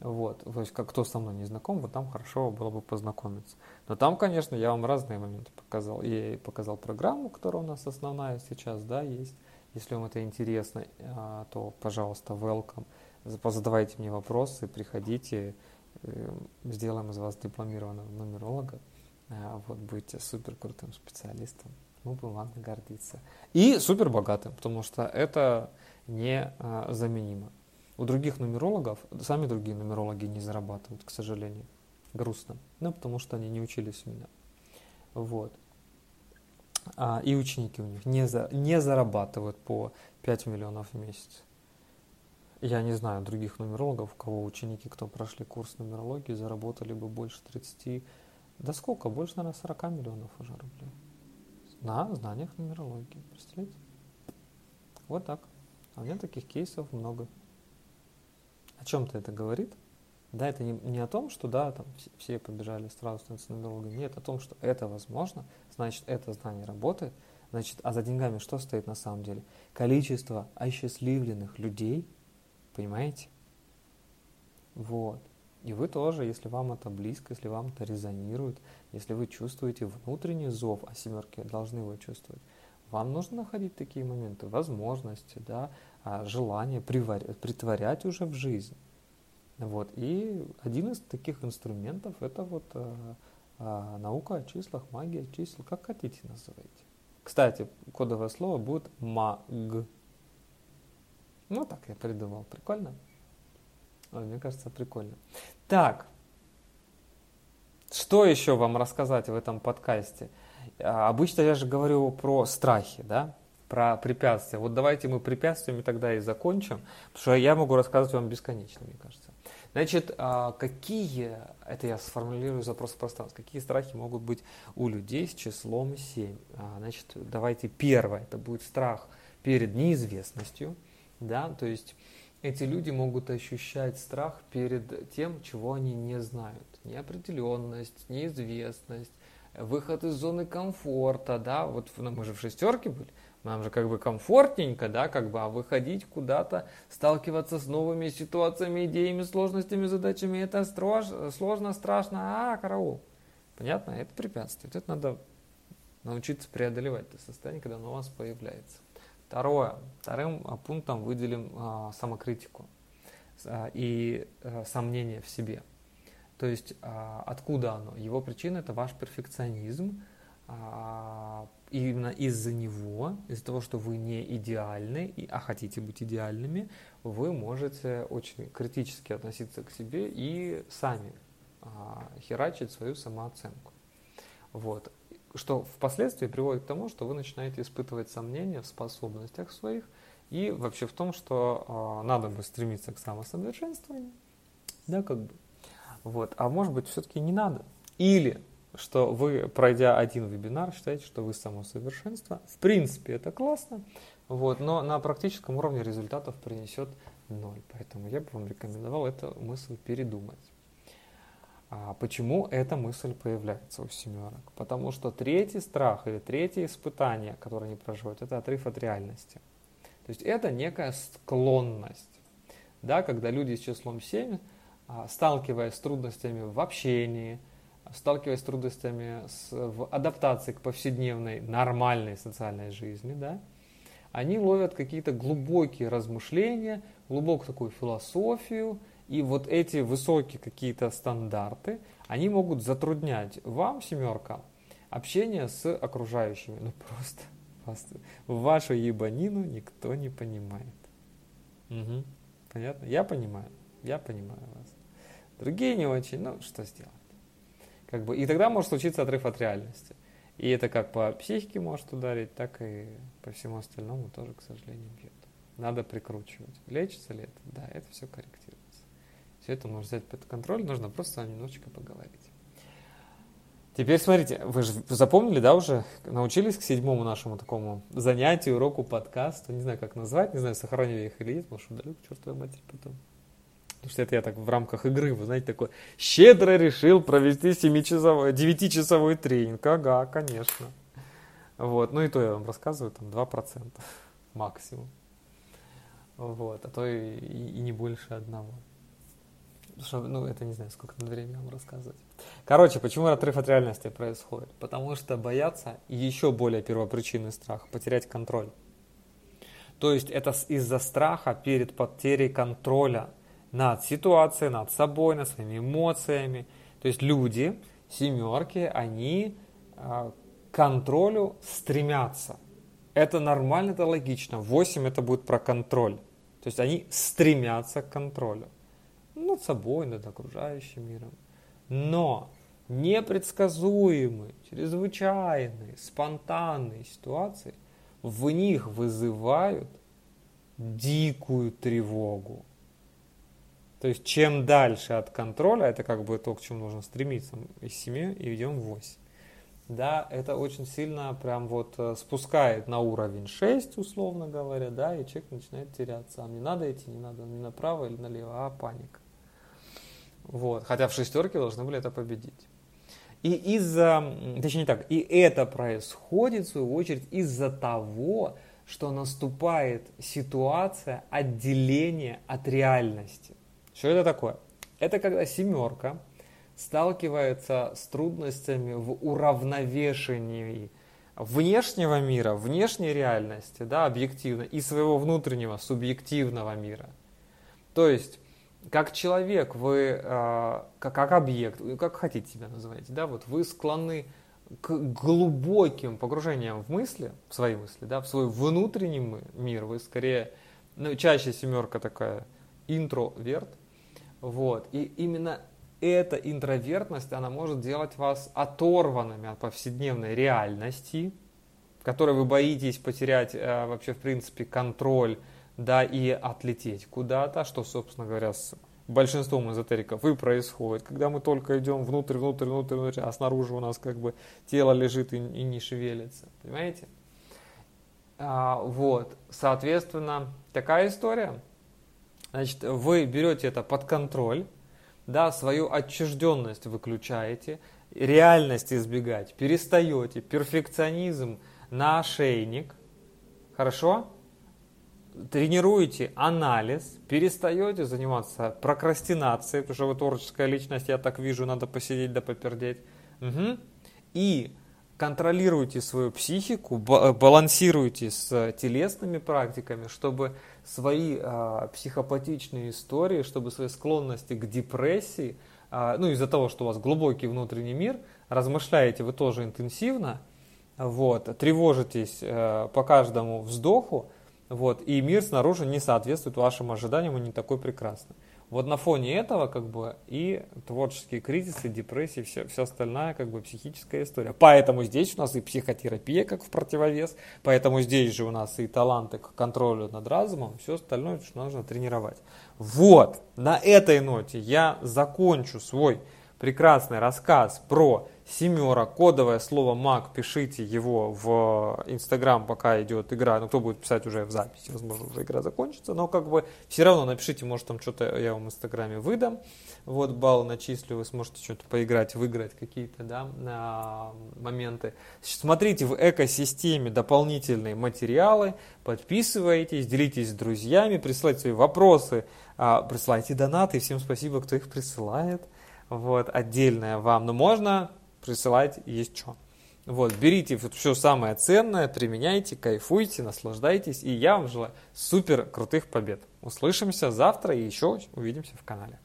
Вот, то есть, как кто со мной не знаком, вот там хорошо было бы познакомиться. Но там, конечно, я вам разные моменты показал. Я показал программу, которая у нас основная сейчас, да, есть. Если вам это интересно, а, то, пожалуйста, welcome задавайте мне вопросы, приходите, э, сделаем из вас дипломированного нумеролога, а, вот будете супер крутым специалистом, мы будем вами гордиться. И супер богатым, потому что это незаменимо. У других нумерологов, сами другие нумерологи не зарабатывают, к сожалению. Грустно. Ну, потому что они не учились у меня. Вот. А, и ученики у них не, за, не зарабатывают по 5 миллионов в месяц. Я не знаю других нумерологов, у кого ученики, кто прошли курс нумерологии, заработали бы больше 30, да сколько, больше, наверное, 40 миллионов уже рублей. На знаниях нумерологии, представляете? Вот так. А у меня таких кейсов много. О чем-то это говорит? Да, это не, не о том, что да, там все побежали сразу становиться нумерологами. Нет, о том, что это возможно, значит, это знание работает. Значит, а за деньгами что стоит на самом деле? Количество осчастливленных людей – Понимаете? Вот. И вы тоже, если вам это близко, если вам это резонирует, если вы чувствуете внутренний зов, а семерки должны его чувствовать, вам нужно находить такие моменты, возможности, да, желание притворять уже в жизнь. Вот. И один из таких инструментов это вот а, а, наука о числах, магия чисел, как хотите называйте. Кстати, кодовое слово будет маг. Ну, так я придумал. Прикольно? Ой, мне кажется, прикольно. Так, что еще вам рассказать в этом подкасте? А, обычно я же говорю про страхи, да, про препятствия. Вот давайте мы препятствиями тогда и закончим, потому что я могу рассказывать вам бесконечно, мне кажется. Значит, а, какие, это я сформулирую запрос в пространстве, какие страхи могут быть у людей с числом 7? А, значит, давайте первое, это будет страх перед неизвестностью – да, то есть эти люди могут ощущать страх перед тем, чего они не знают. Неопределенность, неизвестность, выход из зоны комфорта, да, вот ну, мы же в шестерке были, нам же как бы комфортненько, да, как бы, а выходить куда-то, сталкиваться с новыми ситуациями, идеями, сложностями, задачами, это строж, сложно, страшно, а, караул. Понятно? Это препятствие. Это надо научиться преодолевать это состояние, когда оно у вас появляется. Второе. Вторым а, пунктом выделим а, самокритику а, и а, сомнение в себе. То есть а, откуда оно? Его причина это ваш перфекционизм. А, именно из-за него, из-за того, что вы не идеальны, а хотите быть идеальными, вы можете очень критически относиться к себе и сами а, херачить свою самооценку. Вот что впоследствии приводит к тому, что вы начинаете испытывать сомнения в способностях своих и вообще в том, что э, надо бы стремиться к самосовершенствованию, да, как бы. Вот. А может быть, все-таки не надо. Или что вы, пройдя один вебинар, считаете, что вы само совершенство. В принципе, это классно, вот, но на практическом уровне результатов принесет ноль. Поэтому я бы вам рекомендовал эту мысль передумать. А почему эта мысль появляется у семерок? Потому что третий страх или третье испытание, которое они проживают, это отрыв от реальности. То есть это некая склонность. Да, когда люди с числом 7, а, сталкиваясь с трудностями в общении, сталкиваясь с трудностями с, в адаптации к повседневной нормальной социальной жизни, да, они ловят какие-то глубокие размышления, глубокую такую философию, и вот эти высокие какие-то стандарты, они могут затруднять вам, семерка, общение с окружающими. Ну просто, просто вашу ебанину никто не понимает. Угу. Понятно? Я понимаю. Я понимаю вас. Другие не очень, ну что сделать? Как бы, и тогда может случиться отрыв от реальности. И это как по психике может ударить, так и по всему остальному тоже, к сожалению, бьет. Надо прикручивать. Лечится ли это? Да, это все корректируется. Все это можно взять под контроль, нужно просто немножечко поговорить. Теперь смотрите, вы же запомнили, да, уже научились к седьмому нашему такому занятию, уроку, подкасту, не знаю, как назвать, не знаю, сохранили их или нет, может, удалю к чертовой матери потом. Потому что это я так в рамках игры, вы знаете, такой щедро решил провести 7-часовой, 9-часовой тренинг. Ага, конечно. Вот, ну и то я вам рассказываю, там 2% максимум. Вот, а то и, и, и не больше одного. Что, ну, это не знаю, сколько на время вам рассказывать. Короче, почему отрыв от реальности происходит? Потому что боятся, еще более первопричинный страх, потерять контроль. То есть это из-за страха перед потерей контроля над ситуацией, над собой, над своими эмоциями. То есть люди, семерки, они э, к контролю стремятся. Это нормально, это логично. Восемь это будет про контроль. То есть они стремятся к контролю над собой, над окружающим миром. Но непредсказуемые, чрезвычайные, спонтанные ситуации в них вызывают дикую тревогу. То есть чем дальше от контроля, это как бы то, к чему нужно стремиться, из 7 и идем в 8. Да, это очень сильно прям вот э, спускает на уровень 6, условно говоря, да, и человек начинает теряться. А мне надо идти, не надо, не направо или налево, а паника. Вот. Хотя в шестерке должны были это победить. И из-за, точнее не так, и это происходит, в свою очередь, из-за того, что наступает ситуация отделения от реальности. Что это такое? Это когда семерка сталкивается с трудностями в уравновешении внешнего мира, внешней реальности, да, объективно, и своего внутреннего, субъективного мира. То есть как человек, вы э, как, как объект, как хотите себя называть, да, вот вы склонны к глубоким погружениям в мысли, в свои мысли, да, в свой внутренний мир, вы скорее, ну, чаще семерка такая, интроверт, вот, и именно эта интровертность, она может делать вас оторванными от повседневной реальности, в которой вы боитесь потерять э, вообще, в принципе, контроль да, и отлететь куда-то, что, собственно говоря, с большинством эзотериков и происходит, когда мы только идем внутрь, внутрь, внутрь, внутрь, а снаружи у нас как бы тело лежит и, и не шевелится, понимаете? А, вот, соответственно, такая история. Значит, вы берете это под контроль, да, свою отчужденность выключаете, реальность избегать, перестаете, перфекционизм на ошейник, хорошо? тренируете анализ, перестаете заниматься прокрастинацией, потому что вы творческая личность, я так вижу, надо посидеть да попердеть. Угу. И контролируйте свою психику, балансируйте с телесными практиками, чтобы свои э, психопатичные истории, чтобы свои склонности к депрессии, э, ну из-за того, что у вас глубокий внутренний мир, размышляете вы тоже интенсивно, вот, тревожитесь э, по каждому вздоху, вот, и мир снаружи не соответствует вашим ожиданиям и не такой прекрасный. Вот на фоне этого как бы и творческие кризисы, депрессии, все, все остальная как бы психическая история. Поэтому здесь у нас и психотерапия как в противовес, поэтому здесь же у нас и таланты к контролю над разумом, все остальное, что нужно тренировать. Вот, на этой ноте я закончу свой прекрасный рассказ про семера, кодовое слово маг, пишите его в Инстаграм, пока идет игра. Ну, кто будет писать уже в записи, возможно, уже игра закончится. Но как бы все равно напишите, может, там что-то я вам в Инстаграме выдам. Вот балл начислю, вы сможете что-то поиграть, выиграть какие-то да, моменты. Смотрите в экосистеме дополнительные материалы, подписывайтесь, делитесь с друзьями, присылайте свои вопросы, а, присылайте донаты. Всем спасибо, кто их присылает. Вот, отдельное вам. Но можно присылать есть что. Вот, берите все самое ценное, применяйте, кайфуйте, наслаждайтесь. И я вам желаю супер крутых побед. Услышимся завтра и еще увидимся в канале.